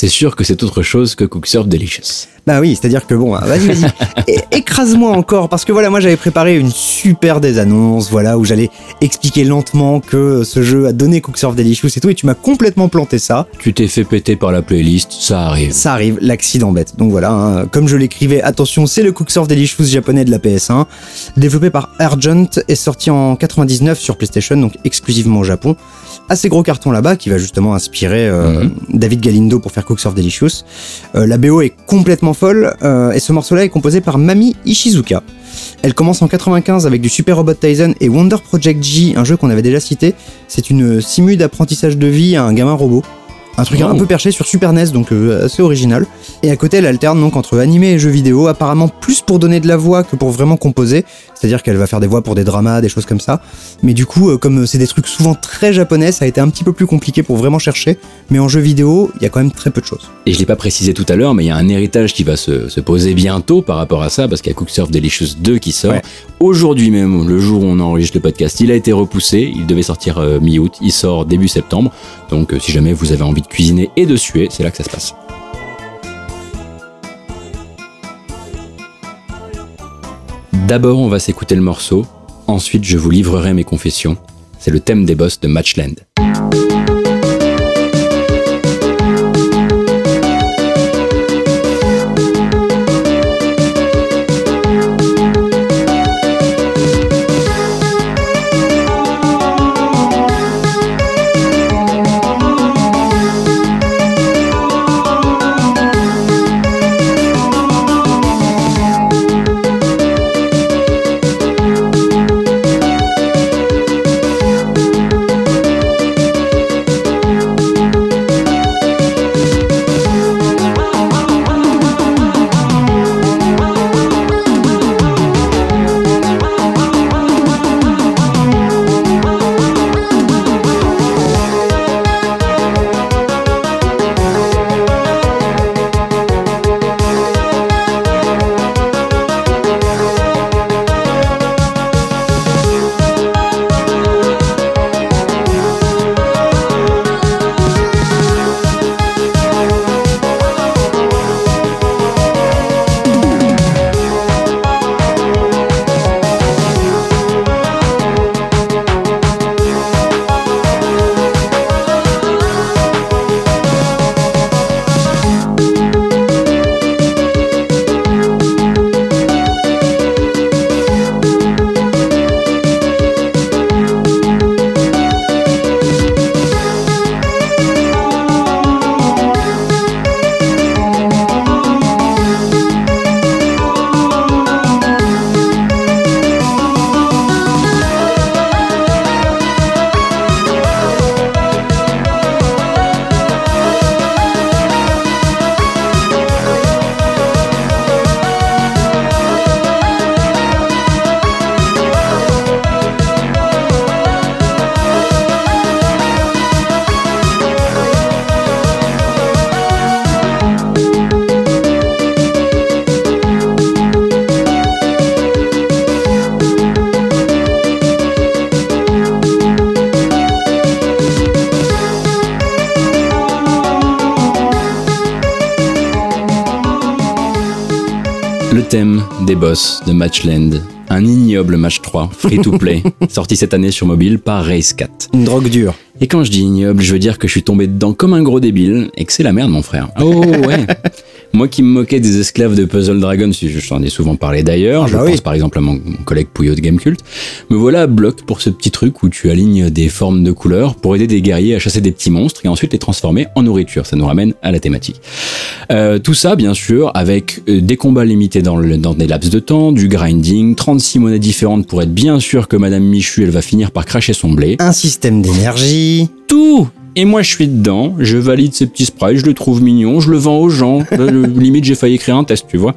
C'est sûr que c'est autre chose que Cooksurf Delicious. Bah oui, c'est-à-dire que bon, vas-y, vas-y, écrase-moi encore, parce que voilà, moi j'avais préparé une super des annonces, voilà, où j'allais expliquer lentement que ce jeu a donné Cooksurf Delicious et tout, et tu m'as complètement planté ça. Tu t'es fait péter par la playlist, ça arrive. Ça arrive, l'accident bête. Donc voilà, hein, comme je l'écrivais, attention, c'est le Cooksurf Delicious japonais de la PS1, développé par Argent et sorti en 99 sur PlayStation, donc exclusivement au Japon. Assez gros carton là-bas qui va justement inspirer euh, Mhm. David Galindo pour faire Cooksurf Delicious. Euh, la BO est complètement folle euh, et ce morceau-là est composé par Mami Ishizuka. Elle commence en 95 avec du Super Robot Tyson et Wonder Project G, un jeu qu'on avait déjà cité. C'est une simu d'apprentissage de vie à un gamin robot. Un truc Oh. un peu perché sur Super NES, donc euh, assez original. Et à côté, elle alterne donc entre animé et jeux vidéo, apparemment plus pour donner de la voix que pour vraiment composer. C'est-à-dire qu'elle va faire des voix pour des dramas, des choses comme ça. Mais du coup, euh, comme c'est des trucs souvent très japonais, ça a été un petit peu plus compliqué pour vraiment chercher. Mais en jeu vidéo, il y a quand même très peu de choses. Et je l'ai pas précisé tout à l'heure, mais il y a un héritage qui va se, se poser bientôt par rapport à ça, parce qu'il y a Cooksurf Delicious 2 qui sort. Ouais. Aujourd'hui même, le jour où on enregistre le podcast, il a été repoussé. Il devait sortir euh, mi-août. Il sort début septembre. Donc, euh, si jamais vous avez envie de cuisiner et de suer, c'est là que ça se passe. D'abord, on va s'écouter le morceau. Ensuite, je vous livrerai mes confessions. C'est le thème des boss de Matchland. Boss de Matchland. Un ignoble match 3, free to play, sorti cette année sur mobile par Race 4. Une drogue dure. Et quand je dis ignoble, je veux dire que je suis tombé dedans comme un gros débile et que c'est la merde, mon frère. Oh ouais. Moi qui me moquais des esclaves de Puzzle Dragon, si je t'en ai souvent parlé d'ailleurs, Ah je bah pense par exemple à mon, mon collègue Pouillot de Gamecult, me voilà à bloc pour ce petit truc où tu alignes des formes de couleurs pour aider des guerriers à chasser des petits monstres et ensuite les transformer en nourriture. Ça nous ramène à la thématique. Euh, tout ça, bien sûr, avec euh, des combats limités dans, le- dans des laps de temps, du grinding, 36 monnaies différentes pour être bien sûr que Madame Michu, elle va finir par cracher son blé Un système d'énergie. tout et moi je suis dedans, je valide ces petits sprites, je le trouve mignon, je le vends aux gens. Le- limite j'ai failli écrire un test, tu vois.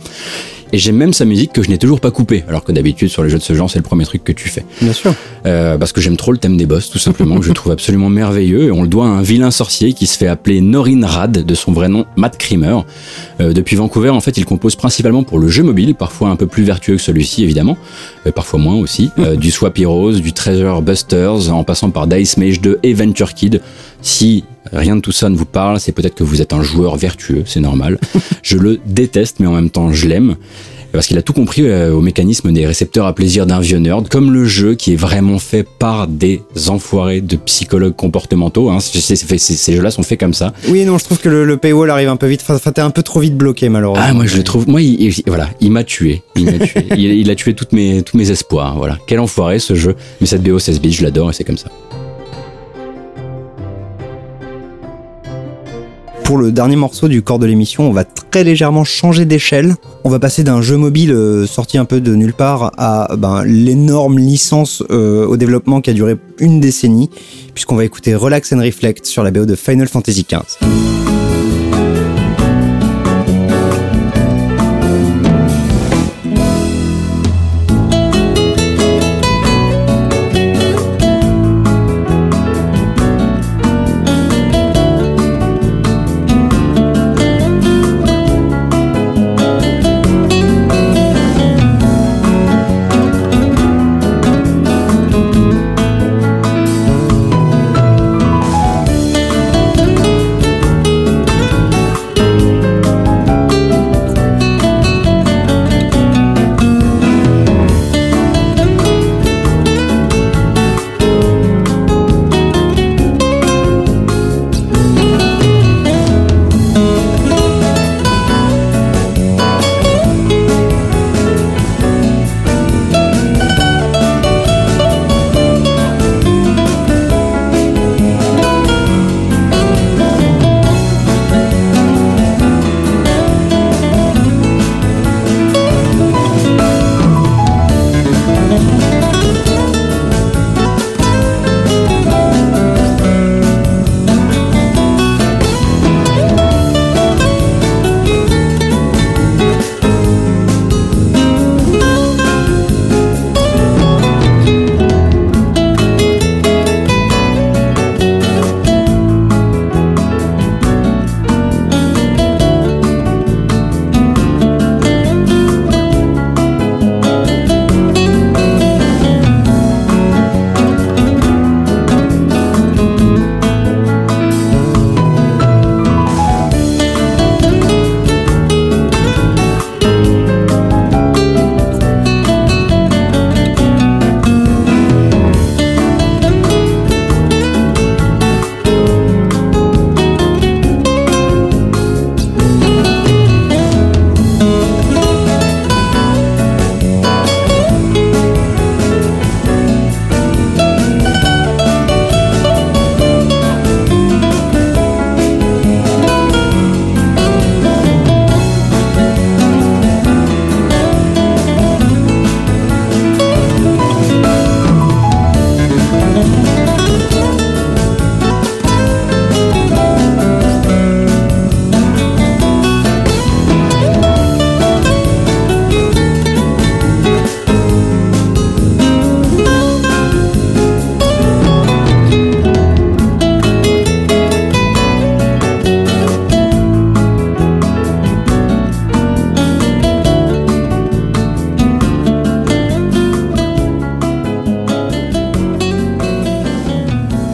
Et j'aime même sa musique que je n'ai toujours pas coupée, alors que d'habitude sur les jeux de ce genre c'est le premier truc que tu fais. Bien sûr. Euh, parce que j'aime trop le thème des boss, tout simplement, que je trouve absolument merveilleux. Et on le doit à un vilain sorcier qui se fait appeler Norin Rad, de son vrai nom Matt Creamer. Euh, depuis Vancouver, en fait, il compose principalement pour le jeu mobile, parfois un peu plus vertueux que celui-ci, évidemment, euh, parfois moins aussi. Du Swap Heroes, du Treasure Busters, en passant par Dice Mage 2 et Venture Kid. Si rien de tout ça ne vous parle, c'est peut-être que vous êtes un joueur vertueux, c'est normal. je le déteste, mais en même temps, je l'aime parce qu'il a tout compris euh, au mécanisme des récepteurs à plaisir d'un vieux nerd, comme le jeu qui est vraiment fait par des enfoirés de psychologues comportementaux. Hein. Ces ces jeux-là sont faits comme ça. Oui, non, je trouve que le, le paywall arrive un peu vite. Enfin, t'es un peu trop vite bloqué, malheureusement. Ah, moi je le trouve. Moi, il, il- voilà, il m'a tué. Il m'a tué. il, il a tué toutes mes, tous mes espoirs. Voilà. Quel enfoiré ce jeu. Mais cette BO 16 bits, je l'adore et c'est comme ça. Pour le dernier morceau du corps de l'émission, on va très légèrement changer d'échelle. On va passer d'un jeu mobile euh, sorti un peu de nulle part à ben, l'énorme licence euh, au développement qui a duré une décennie, puisqu'on va écouter Relax and Reflect sur la BO de Final Fantasy XV.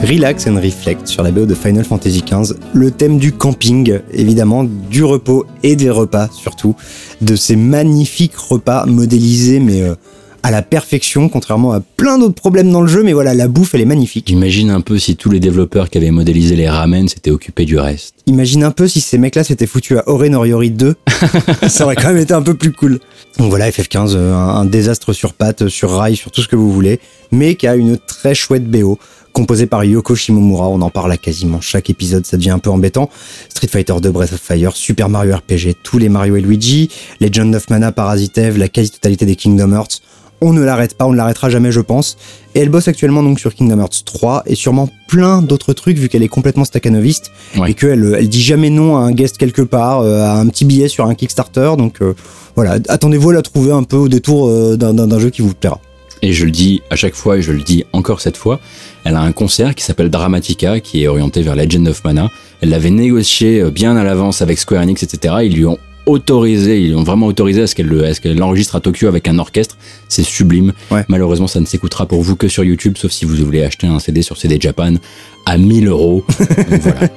Relax and Reflect sur la BO de Final Fantasy XV. Le thème du camping, évidemment, du repos et des repas surtout. De ces magnifiques repas modélisés, mais euh, à la perfection, contrairement à plein d'autres problèmes dans le jeu. Mais voilà, la bouffe, elle est magnifique. Imagine un peu si tous les développeurs qui avaient modélisé les ramen s'étaient occupés du reste. Imagine un peu si ces mecs-là s'étaient foutus à Ore Noriori 2. ça aurait quand même été un peu plus cool. Donc voilà, FF15, euh, un, un désastre sur pattes, sur rail, sur tout ce que vous voulez, mais qui a une très chouette BO composé par Yoko Shimomura. On en parle à quasiment chaque épisode, ça devient un peu embêtant. Street Fighter 2, Breath of Fire, Super Mario RPG, tous les Mario et Luigi, Legend of Mana, Parasite Eve, la quasi-totalité des Kingdom Hearts. On ne l'arrête pas, on ne l'arrêtera jamais, je pense. Et elle bosse actuellement donc sur Kingdom Hearts 3 et sûrement plein d'autres trucs vu qu'elle est complètement staccanoviste Ouais. et qu'elle elle dit jamais non à un guest quelque part, euh, à un petit billet sur un Kickstarter. Donc euh, voilà, attendez-vous à la trouver un peu au détour euh, d'un jeu qui vous plaira. Et je le dis à chaque fois et je le dis encore cette fois, elle a un concert qui s'appelle Dramatica, qui est orienté vers Legend of Mana. Elle l'avait négocié euh, bien à l'avance avec Square Enix, etc. Ils lui ont autorisé, ils lui ont vraiment autorisé à ce qu'elle le- à ce qu'elle l'enregistre à Tokyo avec un orchestre. C'est sublime. Ouais. Malheureusement, ça ne s'écoutera pour vous que sur YouTube, sauf si vous voulez acheter un CD sur CD Japan à 1000 euros. Voilà.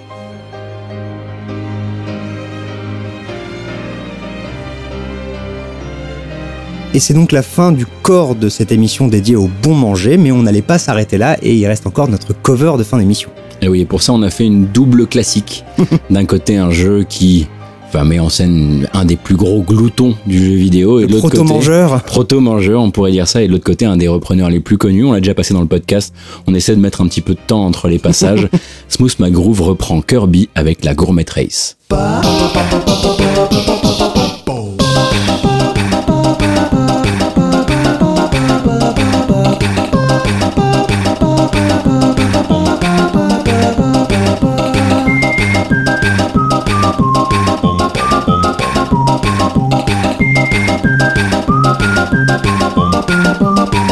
Et c'est donc la fin du corps de cette émission dédiée au bon manger, mais on n'allait pas s'arrêter là et il reste encore notre cover de fin d'émission. Et oui, et pour ça, on a fait une double classique. D'un côté, un jeu qui enfin, met en scène un des plus gros gloutons du jeu vidéo. Et de l'autre côté, Proto-mangeur. proto-mangeur, on pourrait dire ça. Et de l'autre côté, un des repreneurs les plus connus. On l'a déjà passé dans le podcast. On essaie de mettre un petit peu de temps entre les passages. Smooth McGroove reprend Kirby avec la Gourmet Race. pá, pá, pá, pá, pá.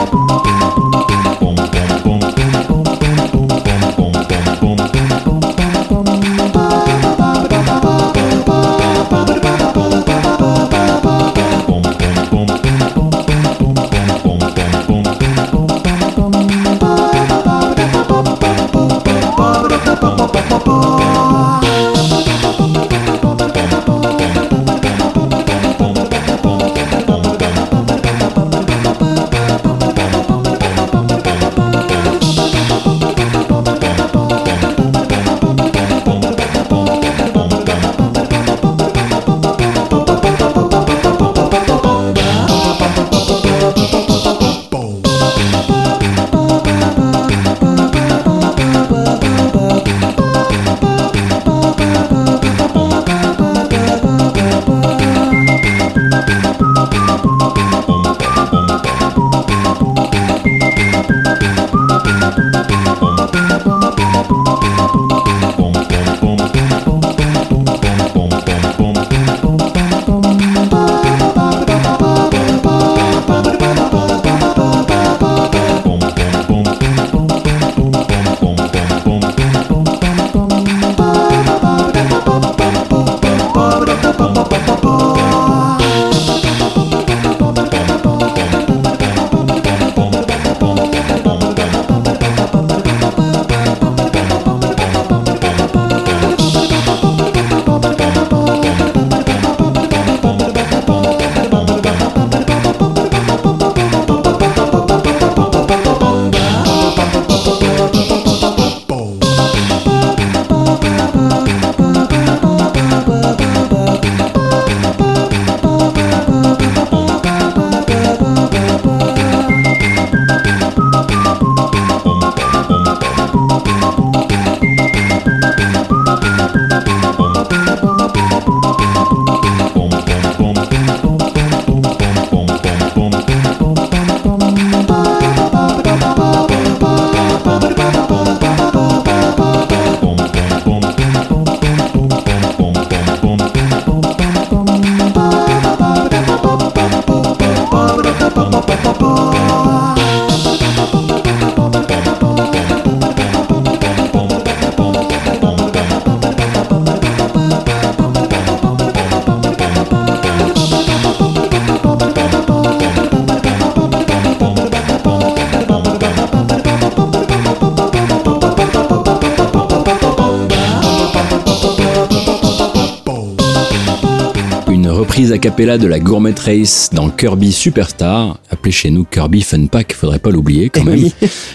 De la Gourmet Race dans Kirby Superstar, appelé chez nous Kirby Fun Pack, faudrait pas l'oublier quand même. oui.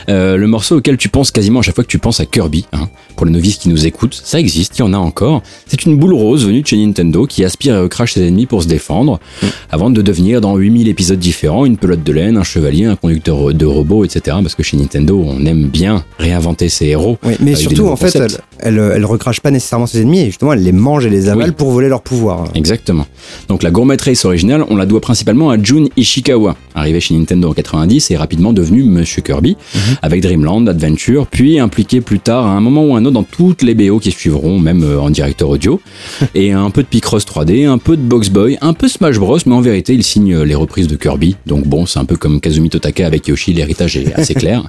Euh, le morceau auquel tu penses quasiment à chaque fois que tu penses à Kirby, hein, pour les novices qui nous écoutent, ça existe, il y en a encore. C'est une boule rose venue de chez Nintendo qui aspire et crache ses ennemis pour se défendre, avant de devenir dans 8000 épisodes différents une pelote de laine, un chevalier, un conducteur de robot, etc. Parce que chez Nintendo, on aime bien réinventer ses héros. Oui, mais surtout, en fait, elle, elle, elle recrache pas nécessairement ses ennemis, et justement, elle les mange et les avale Oui. pour voler leur pouvoir. Exactement. Donc la Gourmet Race originale, on la doit principalement à Jun Ishikawa, arrivé chez Nintendo en 90 et rapidement devenu Monsieur Kirby, avec Dreamland, Adventure, puis impliqué plus tard à un moment ou un autre dans toutes les BO qui suivront, même euh, en directeur audio, et un peu de Picross 3D, un peu de Box Boy, un peu Smash Bros, mais en vérité il signe euh, les reprises de Kirby, donc bon, c'est un peu comme Kazumi Totaka avec Yoshi, l'héritage est assez clair.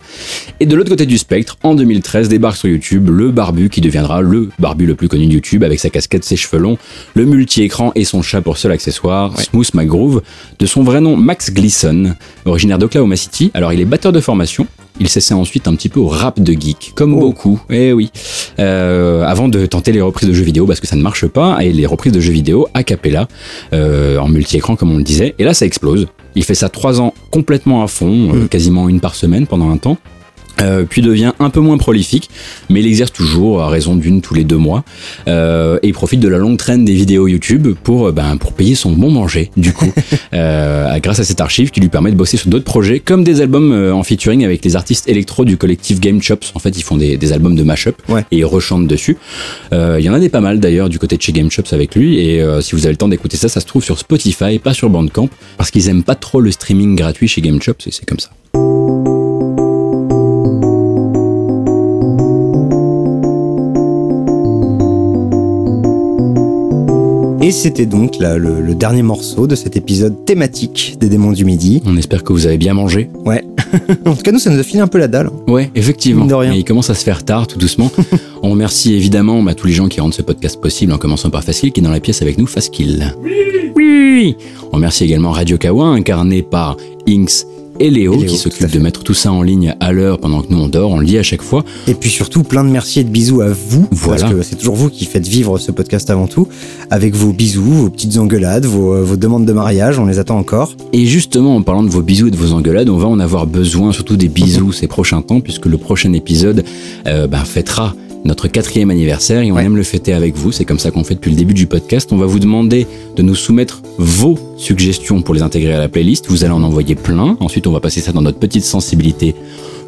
Et de l'autre côté du spectre, en 2013 débarque sur YouTube le barbu qui deviendra le barbu le plus connu de YouTube avec sa casquette, ses cheveux longs, le multi-écran et son chat pour seul accessoire, Smooth McGroove, de son vrai nom Max Gleason, originaire d'Oklahoma City. Alors il est batteur de formation. Il s'essaie ensuite un petit peu au rap de geek, comme Oh. beaucoup, eh oui, Euh, avant de tenter les reprises de jeux vidéo parce que ça ne marche pas, et les reprises de jeux vidéo a cappella, euh, en multi-écran comme on le disait, et là ça explose. Il fait ça trois ans complètement à fond, euh, quasiment une par semaine pendant un temps. Euh, puis devient un peu moins prolifique, mais il exerce toujours à raison d'une tous les deux mois, euh, et il profite de la longue traîne des vidéos YouTube pour, euh, ben, pour payer son bon manger, du coup, euh, grâce à cette archive qui lui permet de bosser sur d'autres projets, comme des albums en featuring avec les artistes électro du collectif Game Chops. En fait, ils font des, des albums de mashup Ouais. et ils rechantent dessus. Euh, Il y en a des pas mal d'ailleurs du côté de chez Game Chops avec lui, et euh, si vous avez le temps d'écouter ça, ça se trouve sur Spotify, pas sur Bandcamp, parce qu'ils aiment pas trop le streaming gratuit chez Game Chops, et c'est comme ça. Et c'était donc là, le, le dernier morceau de cet épisode thématique des démons du midi. On espère que vous avez bien mangé. Ouais. en tout cas, nous, ça nous a filé un peu la dalle. Ouais, effectivement. De rien. Et il commence à se faire tard, tout doucement. On remercie évidemment bah, tous les gens qui rendent ce podcast possible, en commençant par Facile, qui est dans la pièce avec nous, Faskil. Oui Oui On remercie également Radio Kawa, incarné par Inks et Léo, Et Léo, qui fait. de mettre tout ça en ligne à l'heure pendant que nous on dort, on le dit à chaque fois. Et puis surtout, plein de merci et de bisous à vous. Voilà. Parce que c'est toujours vous qui faites vivre ce podcast avant tout. Avec vos bisous, vos petites engueulades, vos, euh, vos demandes de mariage, on les attend encore. Et justement, en parlant de vos bisous et de vos engueulades, on va en avoir besoin, surtout des bisous ces prochains temps, puisque le prochain épisode euh, ben, fêtera notre quatrième anniversaire et on Ouais. aime le fêter avec vous. C'est comme ça qu'on fait depuis le début du podcast. On va vous demander de nous soumettre vos suggestions pour les intégrer à la playlist. Vous allez en envoyer plein. Ensuite, on va passer ça dans notre petite sensibilité.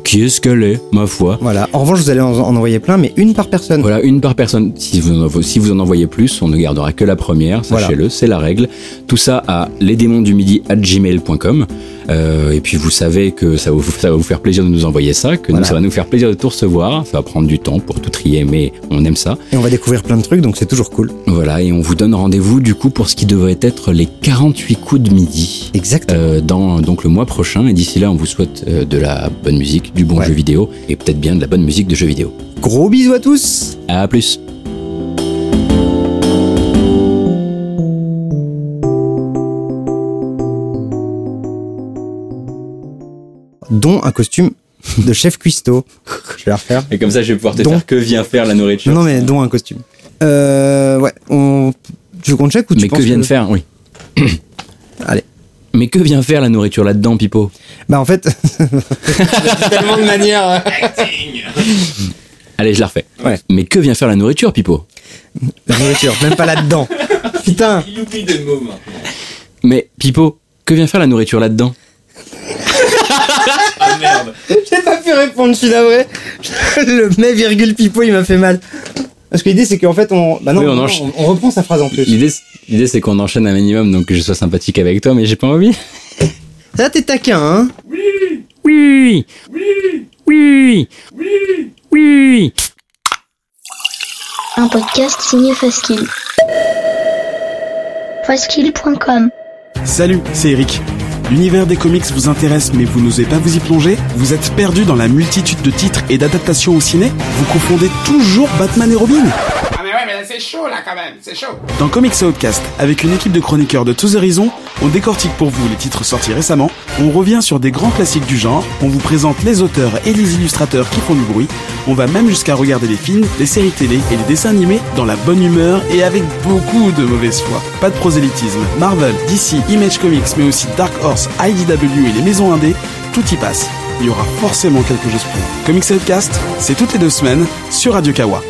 Qui est-ce qu'elle est, ma foi Voilà. En revanche, vous allez en, en envoyer plein, mais une par personne. voilà, une par personne. Si vous, en, si vous en envoyez plus, on ne gardera que la première, Voilà. sachez-le, c'est la règle. Tout ça à lesdémonsdumidi at gmail.com. Euh, et puis vous savez que ça va, vous, ça va vous faire plaisir de nous envoyer ça, que nous, ça va nous faire plaisir de tout recevoir. Ça va prendre du temps pour tout trier, mais on aime ça. Et on va découvrir plein de trucs, donc c'est toujours cool. Voilà, et on vous donne rendez-vous du coup pour ce qui devrait être les 48 coups de midi. Exactement. euh, dans donc le mois prochain et d'ici là on vous souhaite euh, de la bonne musique, du bon Ouais. jeu vidéo et peut-être bien de la bonne musique de jeux vidéo. Gros bisous à tous À plus. Dont un costume de chef cuistot. Je vais la refaire. Et comme ça, je vais pouvoir te faire que vient faire la nourriture. Non, mais dont un costume. Euh, ouais. On... Tu veux qu'on check ou tu mais que vient de faire, oui. Allez. Mais que vient faire la nourriture là-dedans, Pipo Bah en fait, tellement de manières. Allez, je la refais. Ouais. Mais que vient faire la nourriture, Pipo La nourriture, même pas là-dedans. Putain. Mais Pipo, que vient faire la nourriture là-dedans J'ai pas pu répondre, je suis navré. Le mais virgule pipo, il m'a fait mal. Parce que l'idée, c'est qu'en fait, on. Bah non, Oui, on non, enchaîne. on, on reprend sa phrase en plus. L'idée, c'est- l'idée, c'est qu'on enchaîne un minimum, donc que je sois sympathique avec toi, mais j'ai pas envie. Ça, t'es taquin, hein? Oui Oui Oui Oui Oui Un podcast signé Faskill. Faskill.com Salut, c'est Eric. L'univers des comics vous intéresse mais vous n'osez pas vous y plonger? Vous êtes perdu dans la multitude de titres et d'adaptations au ciné? Vous confondez toujours Batman et Robin? Mais c'est chaud là quand même, c'est chaud. Dans Comics Outcast, avec une équipe de chroniqueurs de tous horizons, on décortique pour vous les titres sortis récemment, on revient sur des grands classiques du genre, on vous présente les auteurs et les illustrateurs qui font du bruit, on va même jusqu'à regarder les films, les séries télé et les dessins animés dans la bonne humeur et avec beaucoup de mauvaise foi. Pas de prosélytisme. Marvel, DC, Image Comics, mais aussi Dark Horse, IDW et les maisons indées, tout y passe. Il y aura forcément quelque chose pour vous. Comics Outcast, c'est toutes les deux semaines sur Radio Kawa.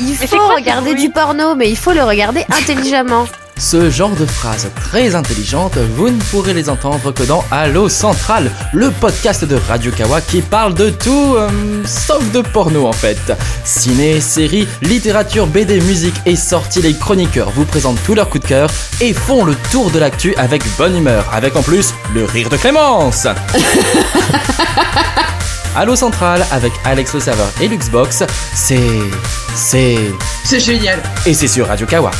Il faut regarder du porno, mais il faut le regarder intelligemment. Ce genre de phrases très intelligentes, vous ne pourrez les entendre que dans Allo Central, le podcast de Radio Kawa qui parle de tout, euh, sauf de porno en fait. Ciné, séries, littérature, BD, musique et sorties, les chroniqueurs vous présentent tous leurs coups de cœur et font le tour de l'actu avec bonne humeur, avec en plus le rire de Clémence. Allo Central avec Alex le serveur et Luxbox, c'est... c'est... C'est génial. Et c'est sur Radio Kawa.